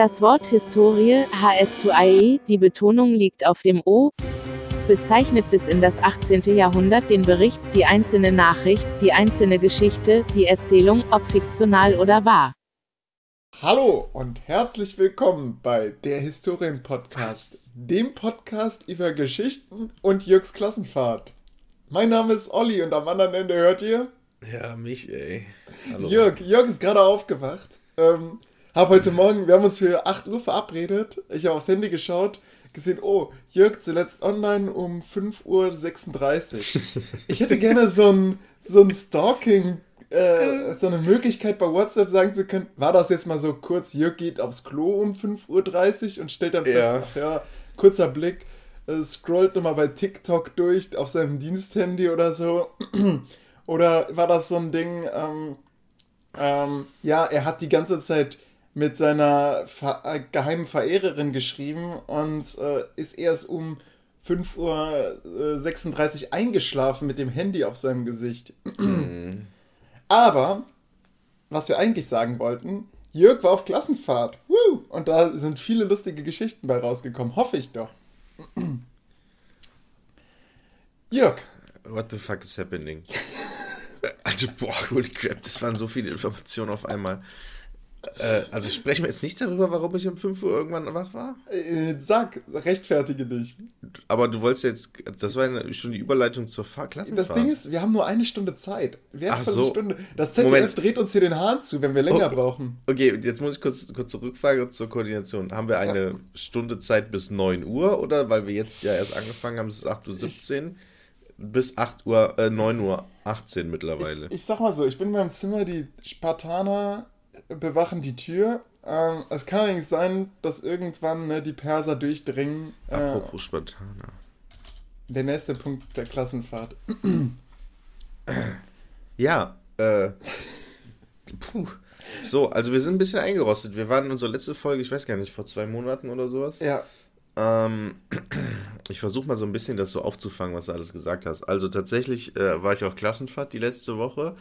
Das Wort Historie, HS2IE, die Betonung liegt auf dem O, bezeichnet bis in das 18. Jahrhundert den Bericht, die einzelne Nachricht, die einzelne Geschichte, die Erzählung, ob fiktional oder wahr. Hallo und herzlich willkommen bei der Historien-Podcast, dem Podcast über Geschichten und Jürgs Klassenfahrt. Mein Name ist Olli und am anderen Ende hört ihr? Ja, mich, ey. Hallo. Jörg, Jörg ist gerade aufgewacht. Ähm, hab heute Morgen, wir haben uns für 8 Uhr verabredet. Ich habe aufs Handy geschaut, gesehen, oh, Jörg zuletzt online um 5.36 Uhr. Ich hätte gerne so ein, so ein Stalking, äh, so eine Möglichkeit bei WhatsApp sagen zu können, war das jetzt mal so kurz, Jörg geht aufs Klo um 5.30 Uhr und stellt dann fest, ja. ach ja, kurzer Blick, äh, scrollt nochmal bei TikTok durch auf seinem Diensthandy oder so. Oder war das so ein Ding, ähm, ähm, ja, er hat die ganze Zeit mit seiner Ver äh, geheimen Verehrerin geschrieben und äh, ist erst um 5.36 Uhr eingeschlafen mit dem Handy auf seinem Gesicht. Mhm. Aber, was wir eigentlich sagen wollten, Jörg war auf Klassenfahrt. Woo! Und da sind viele lustige Geschichten bei rausgekommen. Hoffe ich doch. Jörg. What the fuck is happening? Also, boah, holy crap, das waren so viele Informationen auf einmal. Äh, also sprechen wir jetzt nicht darüber, warum ich um 5 Uhr irgendwann wach war? Äh, sag, rechtfertige dich. Aber du wolltest jetzt, das war schon die Überleitung zur Klassenfahrt. Das Ding ist, wir haben nur eine Stunde Zeit. Ach so. Stunde. Das ZDF Moment. dreht uns hier den Hahn zu, wenn wir länger oh, brauchen. Okay, jetzt muss ich kurz, kurz zurückfragen zur Koordination. Haben wir eine ja. Stunde Zeit bis 9 Uhr oder, weil wir jetzt ja erst angefangen haben, es ist 8.17 Uhr, bis 8 Uhr, äh, 9 Uhr 18 mittlerweile. Ich, ich sag mal so, ich bin in meinem Zimmer, die Spartaner bewachen die Tür. Ähm, es kann allerdings sein, dass irgendwann ne, die Perser durchdringen. Äh, Apropos Spartaner. Der nächste Punkt der Klassenfahrt. ja, äh. Puh. So, also wir sind ein bisschen eingerostet. Wir waren in unserer letzten Folge, ich weiß gar nicht, vor zwei Monaten oder sowas. Ja. Ähm, ich versuche mal so ein bisschen das so aufzufangen, was du alles gesagt hast. Also tatsächlich äh, war ich auch Klassenfahrt die letzte Woche.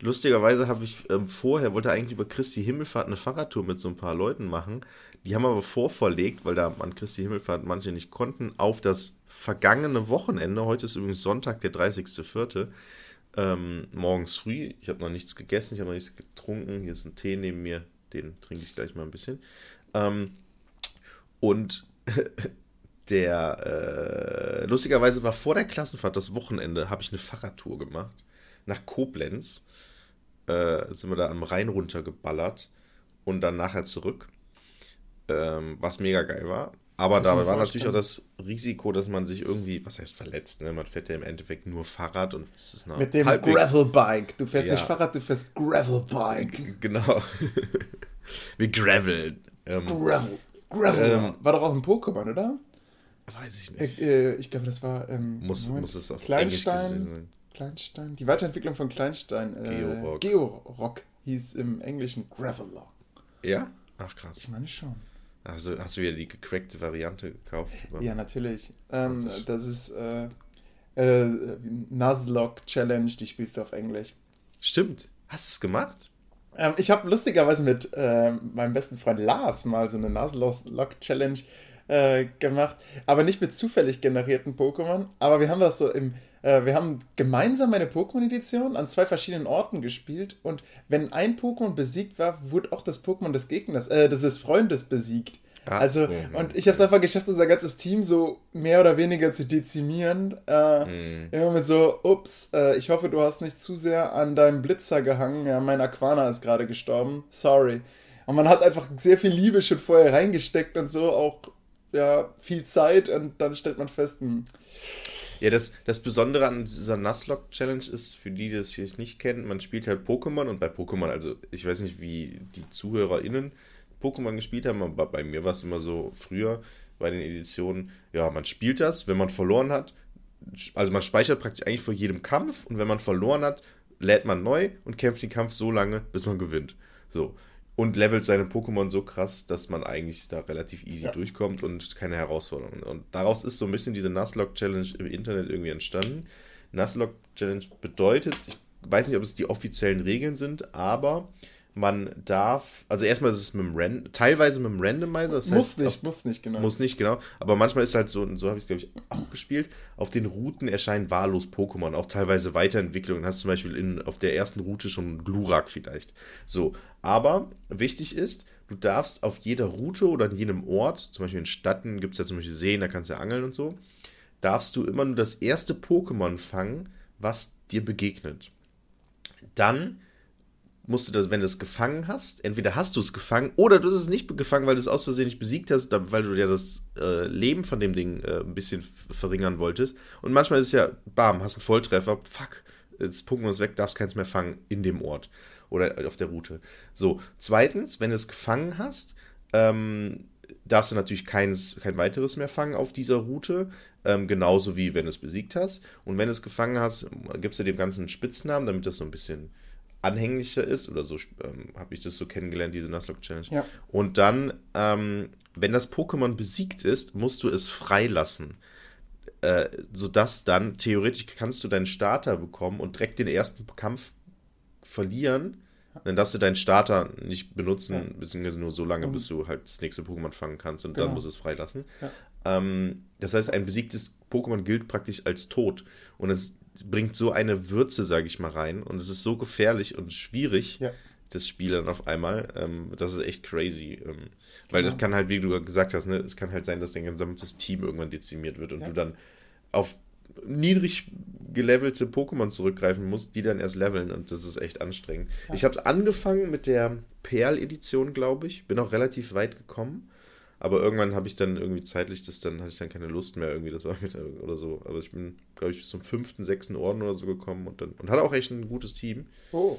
Lustigerweise habe ich ähm, vorher, wollte eigentlich über Christi Himmelfahrt eine Fahrradtour mit so ein paar Leuten machen. Die haben aber vorverlegt, weil da an Christi Himmelfahrt manche nicht konnten, auf das vergangene Wochenende. Heute ist übrigens Sonntag, der 30.04. Ähm, morgens früh. Ich habe noch nichts gegessen, ich habe noch nichts getrunken. Hier ist ein Tee neben mir, den trinke ich gleich mal ein bisschen. Ähm, und der, äh, lustigerweise war vor der Klassenfahrt, das Wochenende, habe ich eine Fahrradtour gemacht nach Koblenz. Äh, sind wir da am Rhein runtergeballert und dann nachher zurück. Ähm, was mega geil war. Aber da war natürlich auch das Risiko, dass man sich irgendwie, was heißt verletzt, ne? Man fährt ja im Endeffekt nur Fahrrad und es ist noch Mit dem Gravelbike. Du fährst ja. nicht Fahrrad, du fährst Gravelbike. Genau. Wir graveln. Ähm, Gravel. Gravel. Ähm, war doch auch ein Pokémon, oder? Weiß ich nicht. Äh, äh, ich glaube, das war ähm, muss, muss es auf Kleinstein. Englisch sein. Kleinstein. Die Weiterentwicklung von Kleinstein. Äh, Georock. Georock hieß im Englischen Graveler. Ja? Ach krass. Ich meine schon. Also hast du wieder die gecrackte Variante gekauft? Ja, natürlich. Ähm, das ist äh, äh, Nuzlocke Challenge, die spielst du auf Englisch. Stimmt. Hast du es gemacht? Ähm, ich habe lustigerweise mit äh, meinem besten Freund Lars mal so eine Nuzlocke Challenge äh, gemacht, aber nicht mit zufällig generierten Pokémon. Aber wir haben das so im äh, wir haben gemeinsam eine Pokémon-Edition an zwei verschiedenen Orten gespielt und wenn ein Pokémon besiegt war, wurde auch das Pokémon des Gegners, äh, des Freundes besiegt. Ah, also, oh, und ich habe es einfach geschafft, unser ganzes Team so mehr oder weniger zu dezimieren. Äh, mm. Immer mit so, ups, äh, ich hoffe, du hast nicht zu sehr an deinem Blitzer gehangen. Ja, mein Aquana ist gerade gestorben. Sorry. Und man hat einfach sehr viel Liebe schon vorher reingesteckt und so, auch ja, viel Zeit und dann stellt man fest, hm, ja, das, das Besondere an dieser Nuzlocke-Challenge ist, für die, die das vielleicht nicht kennen, man spielt halt Pokémon und bei Pokémon, also ich weiß nicht, wie die ZuhörerInnen Pokémon gespielt haben, aber bei mir war es immer so früher bei den Editionen, ja, man spielt das, wenn man verloren hat, also man speichert praktisch eigentlich vor jedem Kampf und wenn man verloren hat, lädt man neu und kämpft den Kampf so lange, bis man gewinnt. So und levelt seine Pokémon so krass, dass man eigentlich da relativ easy ja. durchkommt und keine Herausforderungen. Und daraus ist so ein bisschen diese Nuzlocke Challenge im Internet irgendwie entstanden. Nuzlocke Challenge bedeutet, ich weiß nicht, ob es die offiziellen Regeln sind, aber man darf, also erstmal ist es mit dem Ran teilweise mit dem Randomizer. Das muss heißt, nicht, auf, muss nicht, genau. Muss nicht, genau. Aber manchmal ist halt so, so habe ich es, glaube ich, auch gespielt, auf den Routen erscheinen wahllos Pokémon, auch teilweise Weiterentwicklungen. Hast zum Beispiel in, auf der ersten Route schon Glurak vielleicht. So, aber wichtig ist, du darfst auf jeder Route oder an jedem Ort, zum Beispiel in Städten gibt es ja zum Beispiel Seen, da kannst du ja angeln und so, darfst du immer nur das erste Pokémon fangen, was dir begegnet. Dann musst du das, wenn du es gefangen hast, entweder hast du es gefangen oder du hast es nicht gefangen, weil du es aus Versehen nicht besiegt hast, weil du ja das äh, Leben von dem Ding äh, ein bisschen verringern wolltest. Und manchmal ist es ja, bam, hast einen Volltreffer, fuck, das Pokémon ist weg, darfst keins mehr fangen in dem Ort oder auf der Route. So, zweitens, wenn du es gefangen hast, ähm, darfst du natürlich keins, kein weiteres mehr fangen auf dieser Route, ähm, genauso wie wenn du es besiegt hast. Und wenn du es gefangen hast, gibst du dem Ganzen einen Spitznamen, damit das so ein bisschen anhänglicher ist, oder so ähm, habe ich das so kennengelernt, diese Nuzlocke Challenge. Ja. Und dann, ähm, wenn das Pokémon besiegt ist, musst du es freilassen. Äh, sodass dann theoretisch kannst du deinen Starter bekommen und direkt den ersten Kampf verlieren. Dann darfst du deinen Starter nicht benutzen, ja. beziehungsweise nur so lange, bis du halt das nächste Pokémon fangen kannst und genau. dann musst du es freilassen. Ja. Ähm, das heißt, ein besiegtes Pokémon gilt praktisch als tot. Und es bringt so eine Würze, sage ich mal, rein. Und es ist so gefährlich und schwierig, ja. das Spiel dann auf einmal. Ähm, das ist echt crazy. Ähm, weil genau. das kann halt, wie du gesagt hast, ne, es kann halt sein, dass dein gesamtes Team irgendwann dezimiert wird und ja. du dann auf niedrig gelevelte Pokémon zurückgreifen musst, die dann erst leveln und das ist echt anstrengend. Ja. Ich habe es angefangen mit der Perl-Edition, glaube ich. Bin auch relativ weit gekommen. Aber irgendwann habe ich dann irgendwie zeitlich das, dann hatte ich dann keine Lust mehr irgendwie, das war mit oder so. Aber ich bin, glaube ich, bis zum fünften, sechsten Orden oder so gekommen und dann und hatte auch echt ein gutes Team. Oh.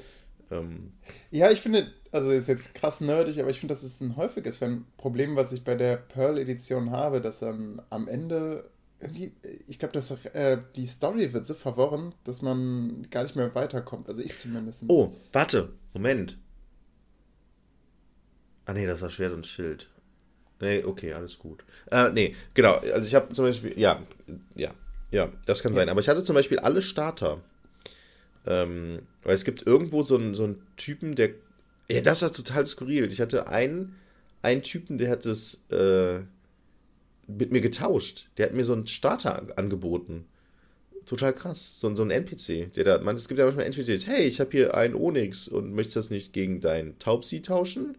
Ähm, ja, ich finde, also ist jetzt krass nerdig, aber ich finde, das ist ein häufiges Problem, was ich bei der Pearl-Edition habe, dass dann am Ende irgendwie, ich glaube, dass äh, die Story wird so verworren, dass man gar nicht mehr weiterkommt. Also ich zumindest. Oh, warte, Moment. Ah nee, das war Schwert und Schild. Nee, okay, alles gut. Äh, nee, genau. Also ich habe zum Beispiel, ja, ja, ja, das kann ja. sein. Aber ich hatte zum Beispiel alle Starter. Ähm, weil es gibt irgendwo so einen, so einen Typen, der. Ja, das war total skurril. Ich hatte einen, einen Typen, der hat das äh, mit mir getauscht. Der hat mir so einen Starter angeboten. Total krass. So, so ein NPC, der da, man, es gibt ja manchmal NPCs, hey, ich habe hier einen Onyx und möchtest das nicht gegen deinen Taubsi tauschen?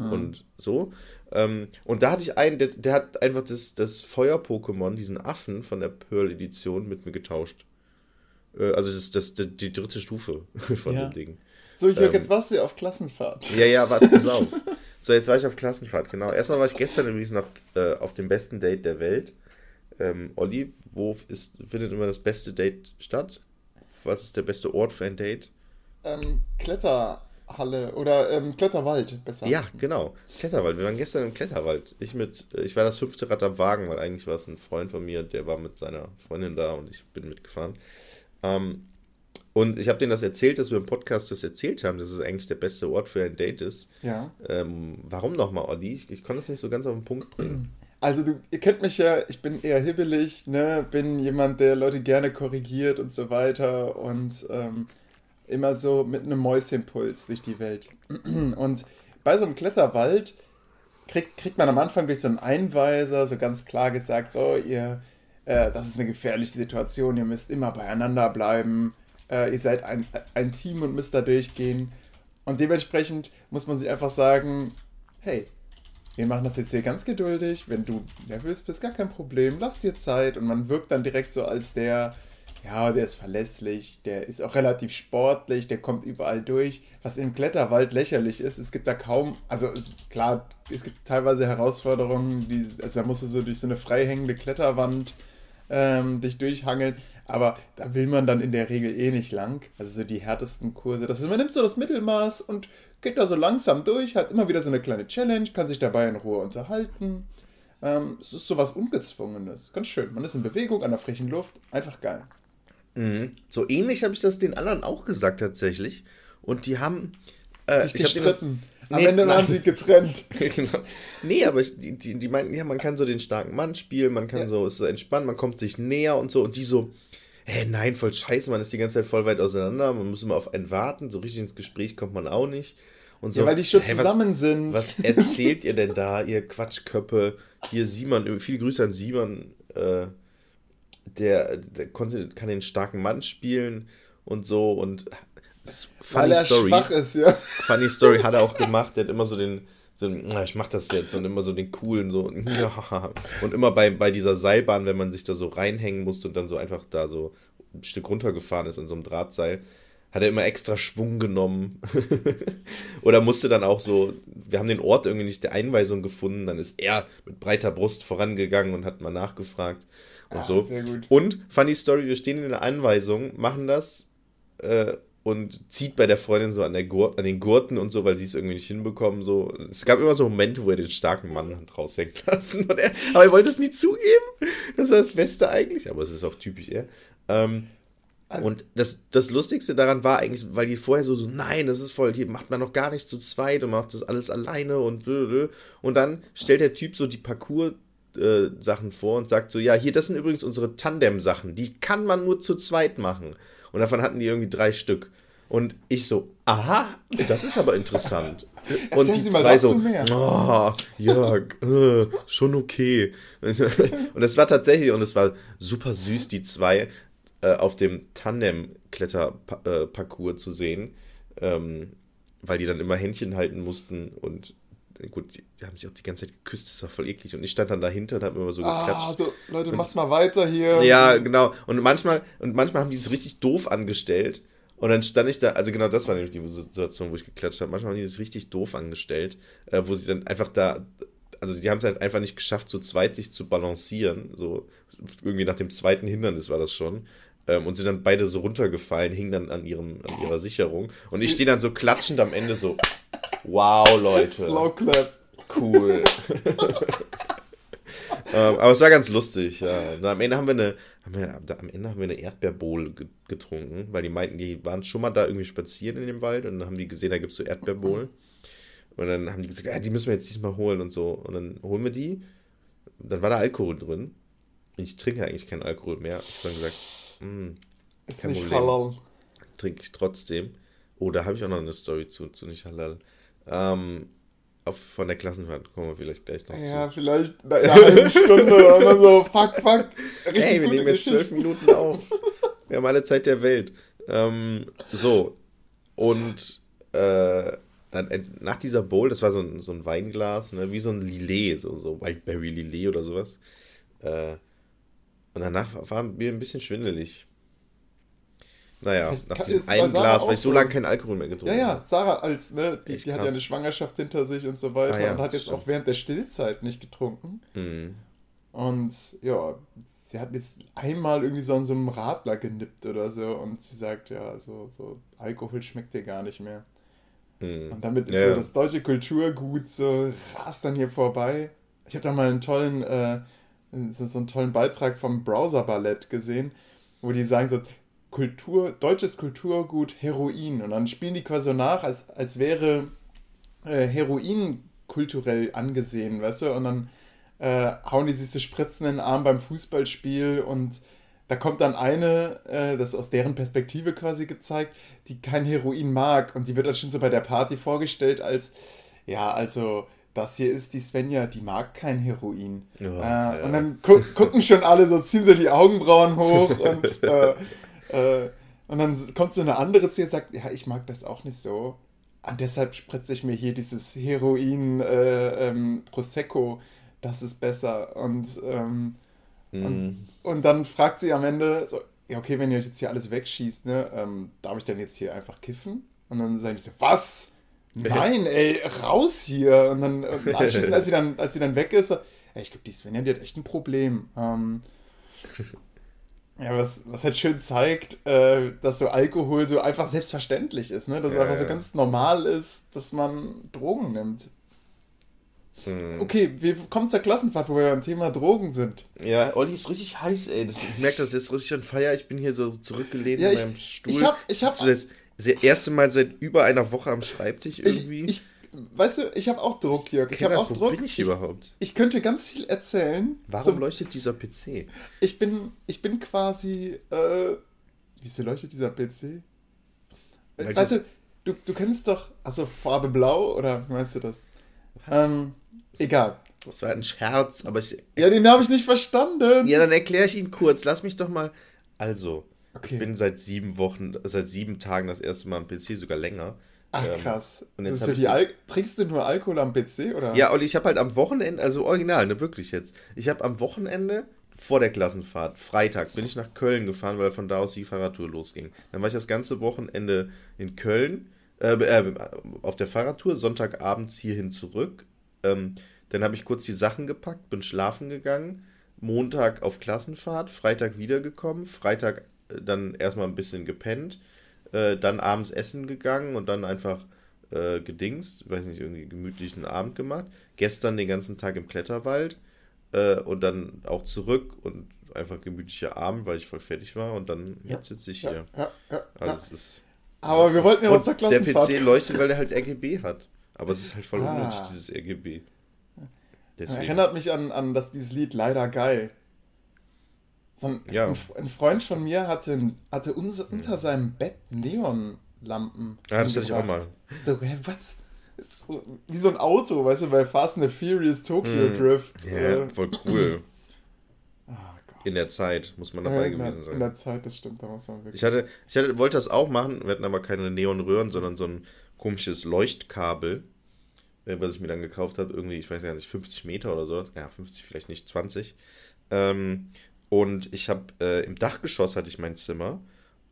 Mhm. Und so. Ähm, und da hatte ich einen, der, der hat einfach das, das Feuer-Pokémon, diesen Affen von der Pearl-Edition, mit mir getauscht. Äh, also das, das, das, die dritte Stufe von ja. dem Ding. So, Jörg, ähm, jetzt warst du auf Klassenfahrt. Ja, ja, warte, pass auf. So, jetzt war ich auf Klassenfahrt, genau. Erstmal war ich gestern übrigens noch äh, auf dem besten Date der Welt. Ähm, Olli, wo ist, findet immer das beste Date statt? Was ist der beste Ort für ein Date? Ähm, Kletter. Halle oder ähm, Kletterwald besser. Ja, genau. Kletterwald. Wir waren gestern im Kletterwald. Ich mit, ich war das fünfte Rad am Wagen, weil eigentlich war es ein Freund von mir, der war mit seiner Freundin da und ich bin mitgefahren. Ähm, und ich habe denen das erzählt, dass wir im Podcast das erzählt haben, dass es eigentlich der beste Ort für ein Date ist. Ja. Ähm, warum nochmal, Olli? Ich, ich konnte es nicht so ganz auf den Punkt bringen. Also du, ihr kennt mich ja, ich bin eher hibbelig, ne, bin jemand, der Leute gerne korrigiert und so weiter und ähm, immer so mit einem Mäuschenpuls durch die Welt. Und bei so einem Kletterwald kriegt, kriegt man am Anfang durch so einen Einweiser so ganz klar gesagt, so, ihr, äh, das ist eine gefährliche Situation, ihr müsst immer beieinander bleiben, äh, ihr seid ein, ein Team und müsst da durchgehen. Und dementsprechend muss man sich einfach sagen, hey, wir machen das jetzt hier ganz geduldig, wenn du nervös bist, gar kein Problem, lass dir Zeit und man wirkt dann direkt so als der, ja, der ist verlässlich, der ist auch relativ sportlich, der kommt überall durch. Was im Kletterwald lächerlich ist, es gibt da kaum, also klar, es gibt teilweise Herausforderungen, die, also da musst du so durch so eine freihängende Kletterwand ähm, dich durchhangeln, aber da will man dann in der Regel eh nicht lang. Also so die härtesten Kurse. Das ist, man nimmt so das Mittelmaß und geht da so langsam durch, hat immer wieder so eine kleine Challenge, kann sich dabei in Ruhe unterhalten. Ähm, es ist so was Ungezwungenes. Ganz schön. Man ist in Bewegung, an der frischen Luft. Einfach geil. Mhm. So ähnlich habe ich das den anderen auch gesagt tatsächlich. Und die haben äh, sich gestritten. Am nee, Ende waren sie getrennt. genau. Nee, aber ich, die, die, die meinten, ja, man kann so den starken Mann spielen, man kann ja. so, ist so entspannt, man kommt sich näher und so. Und die so, hä, nein, voll scheiße, man ist die ganze Zeit voll weit auseinander, man muss immer auf einen warten, so richtig ins Gespräch kommt man auch nicht. Und so, Ja, weil die schon hey, zusammen was, sind. Was erzählt ihr denn da, ihr Quatschköppe? Hier Simon, viele Grüße an Simon, äh, der, der konnte, kann den starken Mann spielen und so und Weil er schwach ist, ja. Funny Story hat er auch gemacht, der hat immer so den, so, na, ich mach das jetzt. Und immer so den coolen so ja. und immer bei, bei dieser Seilbahn, wenn man sich da so reinhängen musste und dann so einfach da so ein Stück runtergefahren ist in so einem Drahtseil, hat er immer extra Schwung genommen. Oder musste dann auch so, wir haben den Ort irgendwie nicht der Einweisung gefunden, dann ist er mit breiter Brust vorangegangen und hat mal nachgefragt und Ah, so. sehr gut. Und funny Story, wir stehen in der Anweisung, machen das äh, und zieht bei der Freundin so an, der Gurt, an den Gurten und so, weil sie es irgendwie nicht hinbekommen. So. Es gab immer so Momente, wo er den starken Mann hat raushängen lassen. Und er, aber er wollte es nie zugeben. Das war das Beste eigentlich, aber es ist auch typisch er. Ähm, und das, das Lustigste daran war eigentlich, weil die vorher so, so, nein, das ist voll, hier macht man noch gar nicht zu zweit und macht das alles alleine und und dann stellt der Typ so die Parcours äh, Sachen vor und sagt so, ja, hier, das sind übrigens unsere Tandem-Sachen, die kann man nur zu zweit machen. Und davon hatten die irgendwie drei Stück. Und ich so, aha, das ist aber interessant. und Erzählen die Sie mal zwei so, oh, ja, äh, schon okay. Und es war tatsächlich, und es war super süß, die zwei äh, auf dem Tandem-Kletter-Parcours zu sehen, ähm, weil die dann immer Händchen halten mussten und äh, gut, die, die haben sich auch die ganze Zeit geküsst, das war voll eklig. Und ich stand dann dahinter und habe immer so Ah, geklatscht. also, Leute, macht mal weiter hier. Ja, genau. Und manchmal, und manchmal haben die es richtig doof angestellt. Und dann stand ich da, also genau das war nämlich die Situation, wo ich geklatscht habe. Manchmal haben die es richtig doof angestellt, äh, wo sie dann einfach da, also sie haben es halt einfach nicht geschafft, zu zweit sich zu balancieren. So irgendwie nach dem zweiten Hindernis war das schon. Ähm, und sind dann beide so runtergefallen, hingen dann an, ihrem, an ihrer Sicherung. Und ich stehe dann so klatschend am Ende so, wow, Leute. Slow Clap. Cool. ähm, aber es war ganz lustig, ja. Und am Ende haben wir eine, haben wir, am Ende haben wir eine Erdbeerbowl ge- getrunken, weil die meinten, die waren schon mal da irgendwie spazieren in dem Wald und dann haben die gesehen, da gibt es so Erdbeerbowl. Und dann haben die gesagt, ja, die müssen wir jetzt diesmal holen und so. Und dann holen wir die. Dann war da Alkohol drin. Ich trinke eigentlich keinen Alkohol mehr. Ich habe dann gesagt, hm, Ist nicht Problem. halal. trinke ich trotzdem. Oh, da habe ich auch noch eine Story zu, zu nicht halal. Ähm, auf, von der Klassenfahrt kommen wir vielleicht gleich noch Ja, zu. vielleicht in einer halben Stunde und dann so, fuck, fuck. Richtig Hey, wir nehmen jetzt zwölf. Minuten auf. Wir haben alle Zeit der Welt. Ähm, so. Und äh, dann nach dieser Bowl, das war so ein, so ein Weinglas, ne, wie so ein Lillet, so, so Whiteberry Lillet oder sowas. Äh, und danach war mir ein bisschen schwindelig. Naja, nach diesem einen Glas, weil ich so lange keinen Alkohol mehr getrunken Ja, ja, habe. Sarah als, ne, die, die hat ja eine Schwangerschaft hinter sich und so weiter Ah ja, und hat jetzt stimmt. auch während der Stillzeit nicht getrunken. Mhm. Und ja, sie hat jetzt einmal irgendwie so an so einem Radler genippt oder so und sie sagt, ja, so, so Alkohol schmeckt dir gar nicht mehr. Mhm. Und damit ist Ja, so ja. das deutsche Kulturgut so rast dann hier vorbei. Ich habe da mal einen tollen, äh, so, einen tollen Beitrag vom Browser Ballett gesehen, wo die sagen so, Kultur, deutsches Kulturgut Heroin. Und dann spielen die quasi so nach, als, als wäre äh, Heroin kulturell angesehen, weißt du? Und dann äh, hauen die sich so Spritzen in den Arm beim Fußballspiel und da kommt dann eine, äh, das ist aus deren Perspektive quasi gezeigt, die kein Heroin mag und die wird dann schon so bei der Party vorgestellt als, ja, also das hier ist die Svenja, die mag kein Heroin. Ja, äh, ja. Und dann gu gucken schon alle, so ziehen so die Augenbrauen hoch und, äh, äh, und dann kommt so eine andere zu ihr und sagt, ja, ich mag das auch nicht so. Und deshalb spritze ich mir hier dieses Heroin äh, ähm, Prosecco, das ist besser. Und, ähm, Mhm. und dann fragt sie am Ende so, ja, okay, wenn ihr euch jetzt hier alles wegschießt, ne, ähm, darf ich denn jetzt hier einfach kiffen? Und dann sagen die so, was? Nein, ey, raus hier. Und dann und anschließend, als sie dann, als sie dann weg ist, ey, ich glaube, die Svenja, die hat echt ein Problem. Ähm, ja, was, was halt schön zeigt, äh, dass so Alkohol so einfach selbstverständlich ist, ne? Dass es Ja, einfach so ganz normal ist, dass man Drogen nimmt. Mhm. Okay, wir kommen zur Klassenfahrt, wo wir beim Thema Drogen sind. Ja, Olli ist richtig heiß, ey. Das, ich merke das jetzt richtig an Feier. Ich bin hier so zurückgelehnt Ja, in meinem Stuhl. ich hab- ich hab- Das, das erste Mal seit über einer Woche am Schreibtisch irgendwie. Ich, ich, weißt du, ich habe auch Druck, Jörg. Ich habe Kinders, auch wo Druck. bin ich Ich, überhaupt? ich könnte ganz viel erzählen. Warum Zum- leuchtet dieser PC? ich bin, ich bin quasi, äh, wieso leuchtet dieser PC? Weil weißt die- du, du, kennst doch, also Farbe Blau oder meinst du das? Ähm, egal. Das war ein Scherz, aber ich. Ja, den habe ich nicht verstanden. Ja, dann erkläre ich ihn kurz. Lass mich doch mal. Also, Okay. ich bin seit sieben Wochen, seit sieben Tagen das erste Mal am PC, sogar länger. Ach Ähm, krass. und jetzt ist hab so Trinkst du nur Alkohol am PC oder? Ja, Olli, ich habe halt am Wochenende, also original, ne, wirklich jetzt. Ich habe am Wochenende vor der Klassenfahrt, Freitag, bin ich nach Köln gefahren, weil von da aus die Fahrradtour losging. Dann war ich das ganze Wochenende in Köln, äh, äh, auf der Fahrradtour, Sonntagabend hierhin zurück. Ähm, dann habe ich kurz die Sachen gepackt, bin schlafen gegangen. Montag auf Klassenfahrt, Freitag wiedergekommen, Freitag dann erstmal ein bisschen gepennt, äh, dann abends essen gegangen und dann einfach äh, gedingst, weiß nicht, irgendwie gemütlichen Abend gemacht. Gestern den ganzen Tag im Kletterwald äh, und dann auch zurück und einfach gemütlicher Abend, weil ich voll fertig war und dann jetzt sitze ich ja, hier. ja, ja, Also ja. es ist. Aber wir wollten ja noch zur der Klassenfahrt. PC leuchtet, weil der halt RGB hat. Aber es ist halt voll Ah. unnötig, dieses RGB. Deswegen. Erinnert mich an, an das, dieses Lied Leider geil. So ein, Ja. ein, Freund von mir hatte, hatte uns, unter seinem Bett Neonlampen. Ja, das hatte ich auch angebracht. So, hä, was? So, wie so ein Auto, weißt du, bei Fast and the Furious Tokyo Drift. Hm. Ja, äh, voll cool. oh Gott. In der Zeit muss man Ja, dabei in, der, gewesen in sein. der Zeit, das stimmt, da muss man wirklich. Ich hatte, ich hatte, wollte das auch machen, wir hatten aber keine Neonröhren, sondern so ein komisches Leuchtkabel, äh, was ich mir dann gekauft habe, irgendwie, ich weiß gar nicht, 50 Meter oder so. Ja, 50 vielleicht nicht, 20. Ähm, und ich habe äh, im Dachgeschoss hatte ich mein Zimmer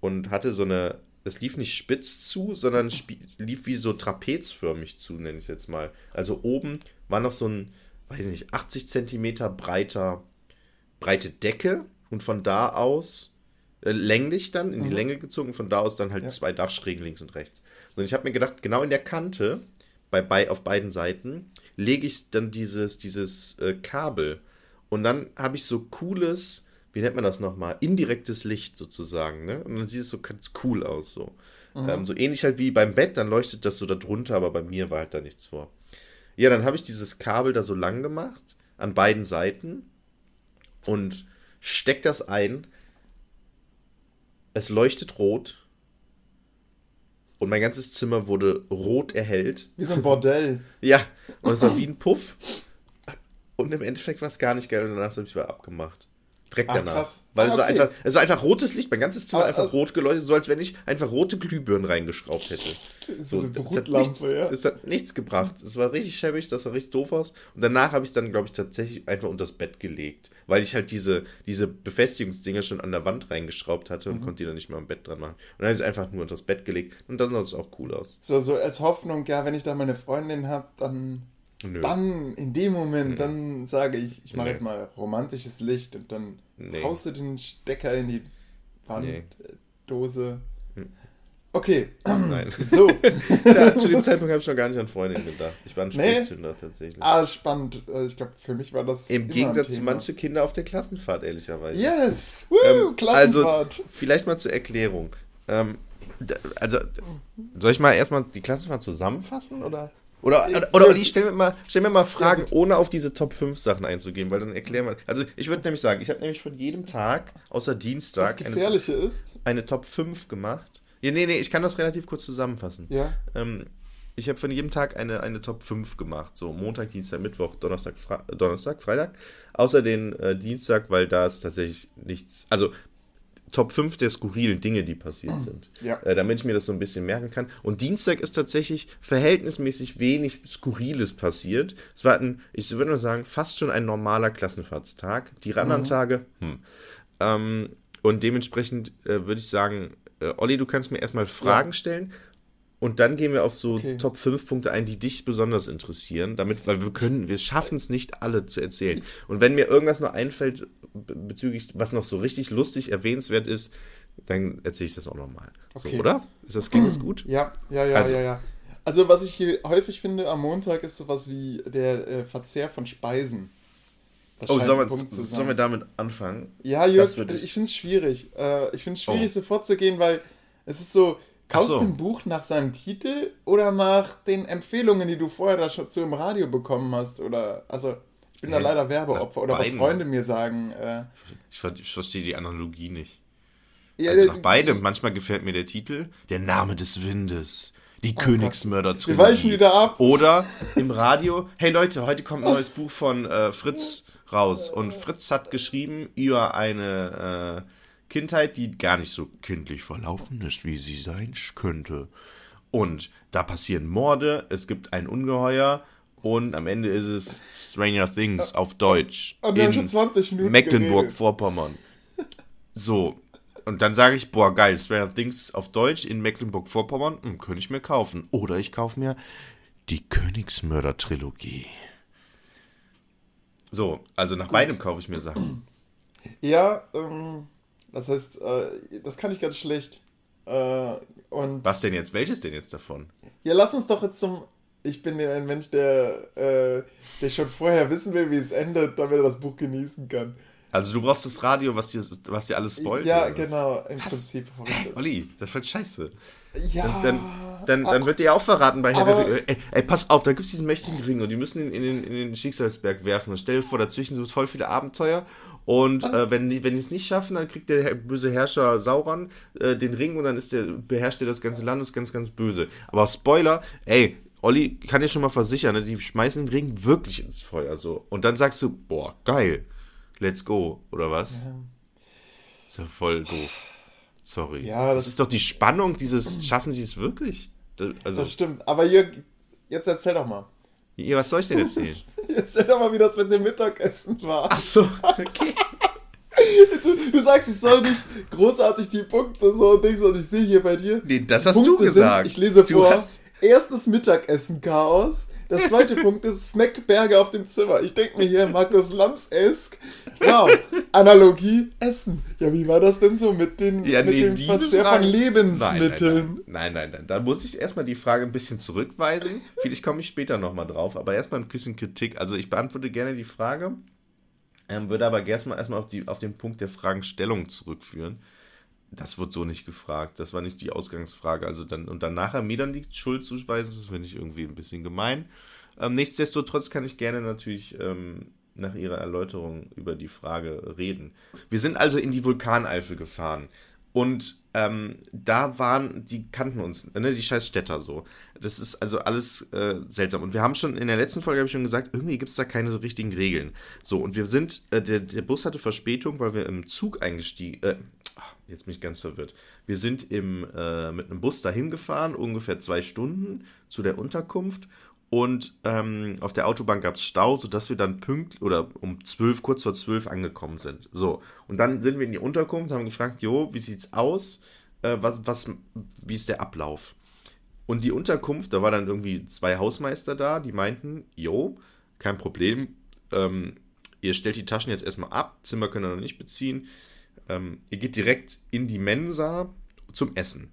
und hatte so eine, es lief nicht spitz zu, sondern lief wie so trapezförmig zu, nenne ich es jetzt mal. Also oben war noch so ein, weiß nicht, 80 Zentimeter breiter, breite Decke und von da aus äh, länglich dann in die Länge gezogen, von da aus dann halt Ja. zwei Dachschrägen links und rechts. So, und ich habe mir gedacht, genau in der Kante, bei, bei, auf beiden Seiten, lege ich dann dieses, dieses äh, Kabel. Und dann habe ich so cooles, wie nennt man das nochmal, indirektes Licht sozusagen, ne? Und dann sieht es so ganz cool aus, so. Ähm, so ähnlich halt wie beim Bett, dann leuchtet das so da drunter, aber bei mir war halt da nichts vor. Ja, dann habe ich dieses Kabel da so lang gemacht, an beiden Seiten und steck das ein. Es leuchtet rot. Und mein ganzes Zimmer wurde rot erhellt. Wie so ein Bordell. Ja, und es war wie ein Puff. Und im Endeffekt war es gar nicht geil und danach habe ich wieder abgemacht. Direkt Ach, danach. krass. Weil Ah, es war einfach, es war einfach rotes Licht, mein ganzes Zimmer Aber, einfach also- rot geleuchtet, so als wenn ich einfach rote Glühbirnen reingeschraubt hätte. So eine es hat, nichts, ja. es hat nichts gebracht. Es war richtig schäbig, das sah richtig doof aus. Und danach habe ich es dann, glaube ich, tatsächlich einfach unter das Bett gelegt. Weil ich halt diese, diese Befestigungsdinger schon an der Wand reingeschraubt hatte Mhm. und konnte die dann nicht mehr am Bett dran machen. Und dann habe ich es einfach nur unter das Bett gelegt. Und dann sah es auch cool aus. So, so als Hoffnung, ja, wenn ich da meine Freundin habe, dann, Nö. dann, in dem Moment, dann sage ich, ich mache Nee. jetzt mal romantisches Licht und dann Nee. haust du den Stecker in die Nee. Wanddose. Okay, Nein. so. ja, zu dem Zeitpunkt habe ich noch gar nicht an Freundin gedacht. Ich war ein Nee. Spätzünder tatsächlich. ah, spannend. Also Ich glaube, für mich war das. Im Gegensatz zu Thema. manche Kinder auf der Klassenfahrt, ehrlicherweise. Yes! Woo! Ähm, Klassenfahrt! Also, vielleicht mal zur Erklärung. Ähm, also, soll ich mal erstmal die Klassenfahrt zusammenfassen? Oder, oder, oder, oder Olli, stell mir mal, stell mir mal Fragen, ohne auf diese Top 5 Sachen einzugehen, weil dann erklären wir. Also, ich würde nämlich sagen, ich habe nämlich von jedem Tag, außer das Dienstag, eine, Gefährliche ist, eine Top 5 gemacht. Ja, nee, nee, ich kann das relativ kurz zusammenfassen. ja, Ähm, ich habe von jedem Tag eine, eine Top 5 gemacht. So Montag, Dienstag, Mittwoch, Donnerstag, Fre Donnerstag Freitag. Außer den äh, Dienstag, weil da ist tatsächlich nichts. Also Top 5 der skurrilen Dinge, die passiert sind. Ja. Äh, damit ich mir das so ein bisschen merken kann. Und Dienstag ist tatsächlich verhältnismäßig wenig Skurriles passiert. Es war ein, ich würde mal sagen, fast schon ein normaler Klassenfahrtstag. Die anderen Tage, hm. Ähm, und dementsprechend äh, würde ich sagen, äh, Olli, du kannst mir erstmal Fragen stellen und dann gehen wir auf so Okay. Top 5 Punkte ein, die dich besonders interessieren, damit, weil wir können, wir schaffen es nicht alle zu erzählen. Und wenn mir irgendwas noch einfällt be- bezüglich, was noch so richtig lustig erwähnenswert ist, dann erzähle ich das auch nochmal. So, Okay. oder? Ist das, klingt das gut? ja, ja, ja, Also. ja, ja. Also, was ich hier häufig finde am Montag, ist sowas wie der äh, Verzehr von Speisen. Das Oh, sollen wir, zu sollen wir damit anfangen? Ja, Jörg, ich- ich finde es schwierig. Äh, ich finde es schwierig, Oh. so vorzugehen, weil es ist so, kaufst so. du ein Buch nach seinem Titel oder nach den Empfehlungen, die du vorher da schon zu im Radio bekommen hast? Oder, also, ich bin da Hä? leider Werbeopfer. Oder was beiden? Freunde mir sagen. Äh, Ich, ich verstehe die Analogie nicht. ja, Also äh, nach beidem. Manchmal gefällt mir der Titel, der Name des Windes. Die Königsmörder Wir weichen wieder ab. Oder im Radio, hey Leute, heute kommt ein neues Buch von äh, Fritz raus. Und Fritz hat geschrieben über eine äh, Kindheit, die gar nicht so kindlich verlaufen ist, wie sie sein könnte. Und da passieren Morde, es gibt ein Ungeheuer und am Ende ist es Stranger Things auf Deutsch. Und wir haben schon 20 Minuten Mecklenburg-Vorpommern. So. Und dann sage ich, boah, geil, Stranger Things auf Deutsch in Mecklenburg-Vorpommern, hm, könnte ich mir kaufen. Oder ich kaufe mir die Königsmörder-Trilogie. So, also nach Gut. beidem kaufe ich mir Sachen. Ja, ähm, das heißt, äh, das kann ich ganz schlecht. Äh, und Was denn jetzt? Welches denn jetzt davon? Ja, lass uns doch jetzt zum. Ich bin ja ein Mensch, der, äh, der schon vorher wissen will, wie es endet, damit er das Buch genießen kann. Also du brauchst das Radio, was dir, was dir alles spoilt? Ja, genau, im was? Prinzip. Hä, Olli, das wird scheiße. Ja. Dann, dann, dann, dann wird dir auch verraten bei Herr ey, ey, pass auf, da gibt es diesen mächtigen Ring und die müssen ihn in den, in den Schicksalsberg werfen. Und stell dir vor, dazwischen sind voll viele Abenteuer und äh, wenn die wenn die es nicht schaffen, dann kriegt der böse Herrscher Sauron äh, den Ring und dann ist der, beherrscht er das ganze Land und ist ganz, ganz böse. Aber Spoiler, ey, Olli kann dir schon mal versichern, ne, die schmeißen den Ring wirklich ins Feuer so. Und dann sagst du, boah, geil, let's go, oder was? Ja. Ist ja voll doof. Sorry. Ja, das, das ist doch die Spannung dieses, schaffen sie es wirklich? Also, das stimmt. Aber Jörg, jetzt erzähl doch mal. Ja, was soll ich denn erzählen? Erzähl doch mal, wie das mit dem Mittagessen war. Ach so, okay. Du, du, sagst, ich soll nicht großartig die Punkte so und ich, und ich sehe hier bei dir. Nee, das hast Punkte du gesagt. Sind, ich lese du vor. Hast... Erstes Mittagessen-Chaos. Das zweite Punkt ist Snackberge auf dem Zimmer. Ich denke mir hier, Markus Lanz-esk. Wow, Analogie, Essen. Ja, wie war das denn so mit, den, ja, mit nee, dem Verzehr Frage... von Lebensmitteln? Nein nein, nein, nein, nein, Da muss ich erstmal die Frage ein bisschen zurückweisen. Vielleicht komme ich später nochmal drauf. Aber erstmal ein bisschen Kritik. Also ich beantworte gerne die Frage, ähm, würde aber erstmal erstmal auf, auf den Punkt der Fragenstellung zurückführen. Das wird so nicht gefragt. Das war nicht die Ausgangsfrage. Also dann, und dann nachher mir dann die Schuld zuweisen, das finde ich irgendwie ein bisschen gemein. Ähm, nichtsdestotrotz kann ich gerne natürlich ähm, nach Ihrer Erläuterung über die Frage reden. Wir sind also in die Vulkaneifel gefahren. Und ähm, da waren, die kannten uns, ne, die scheiß Städter so. Das ist also alles äh, seltsam. Und wir haben schon, in der letzten Folge habe ich schon gesagt, irgendwie gibt es da keine so richtigen Regeln. So, und wir sind, äh, der, der Bus hatte Verspätung, weil wir im Zug eingestiegen, äh, jetzt bin ich ganz verwirrt. Wir sind im, äh, mit einem Bus dahin gefahren, ungefähr zwei Stunden zu der Unterkunft. Und ähm, auf der Autobahn gab es Stau, sodass wir dann pünktlich oder um zwölf, kurz vor zwölf angekommen sind. So. Und dann sind wir in die Unterkunft, haben gefragt, jo, wie sieht's aus? Äh, was, was, wie ist der Ablauf? Und die Unterkunft, da waren dann irgendwie zwei Hausmeister da, die meinten, jo, kein Problem, ähm, ihr stellt die Taschen jetzt erstmal ab, Zimmer könnt ihr noch nicht beziehen. Ähm, ihr geht direkt in die Mensa zum Essen.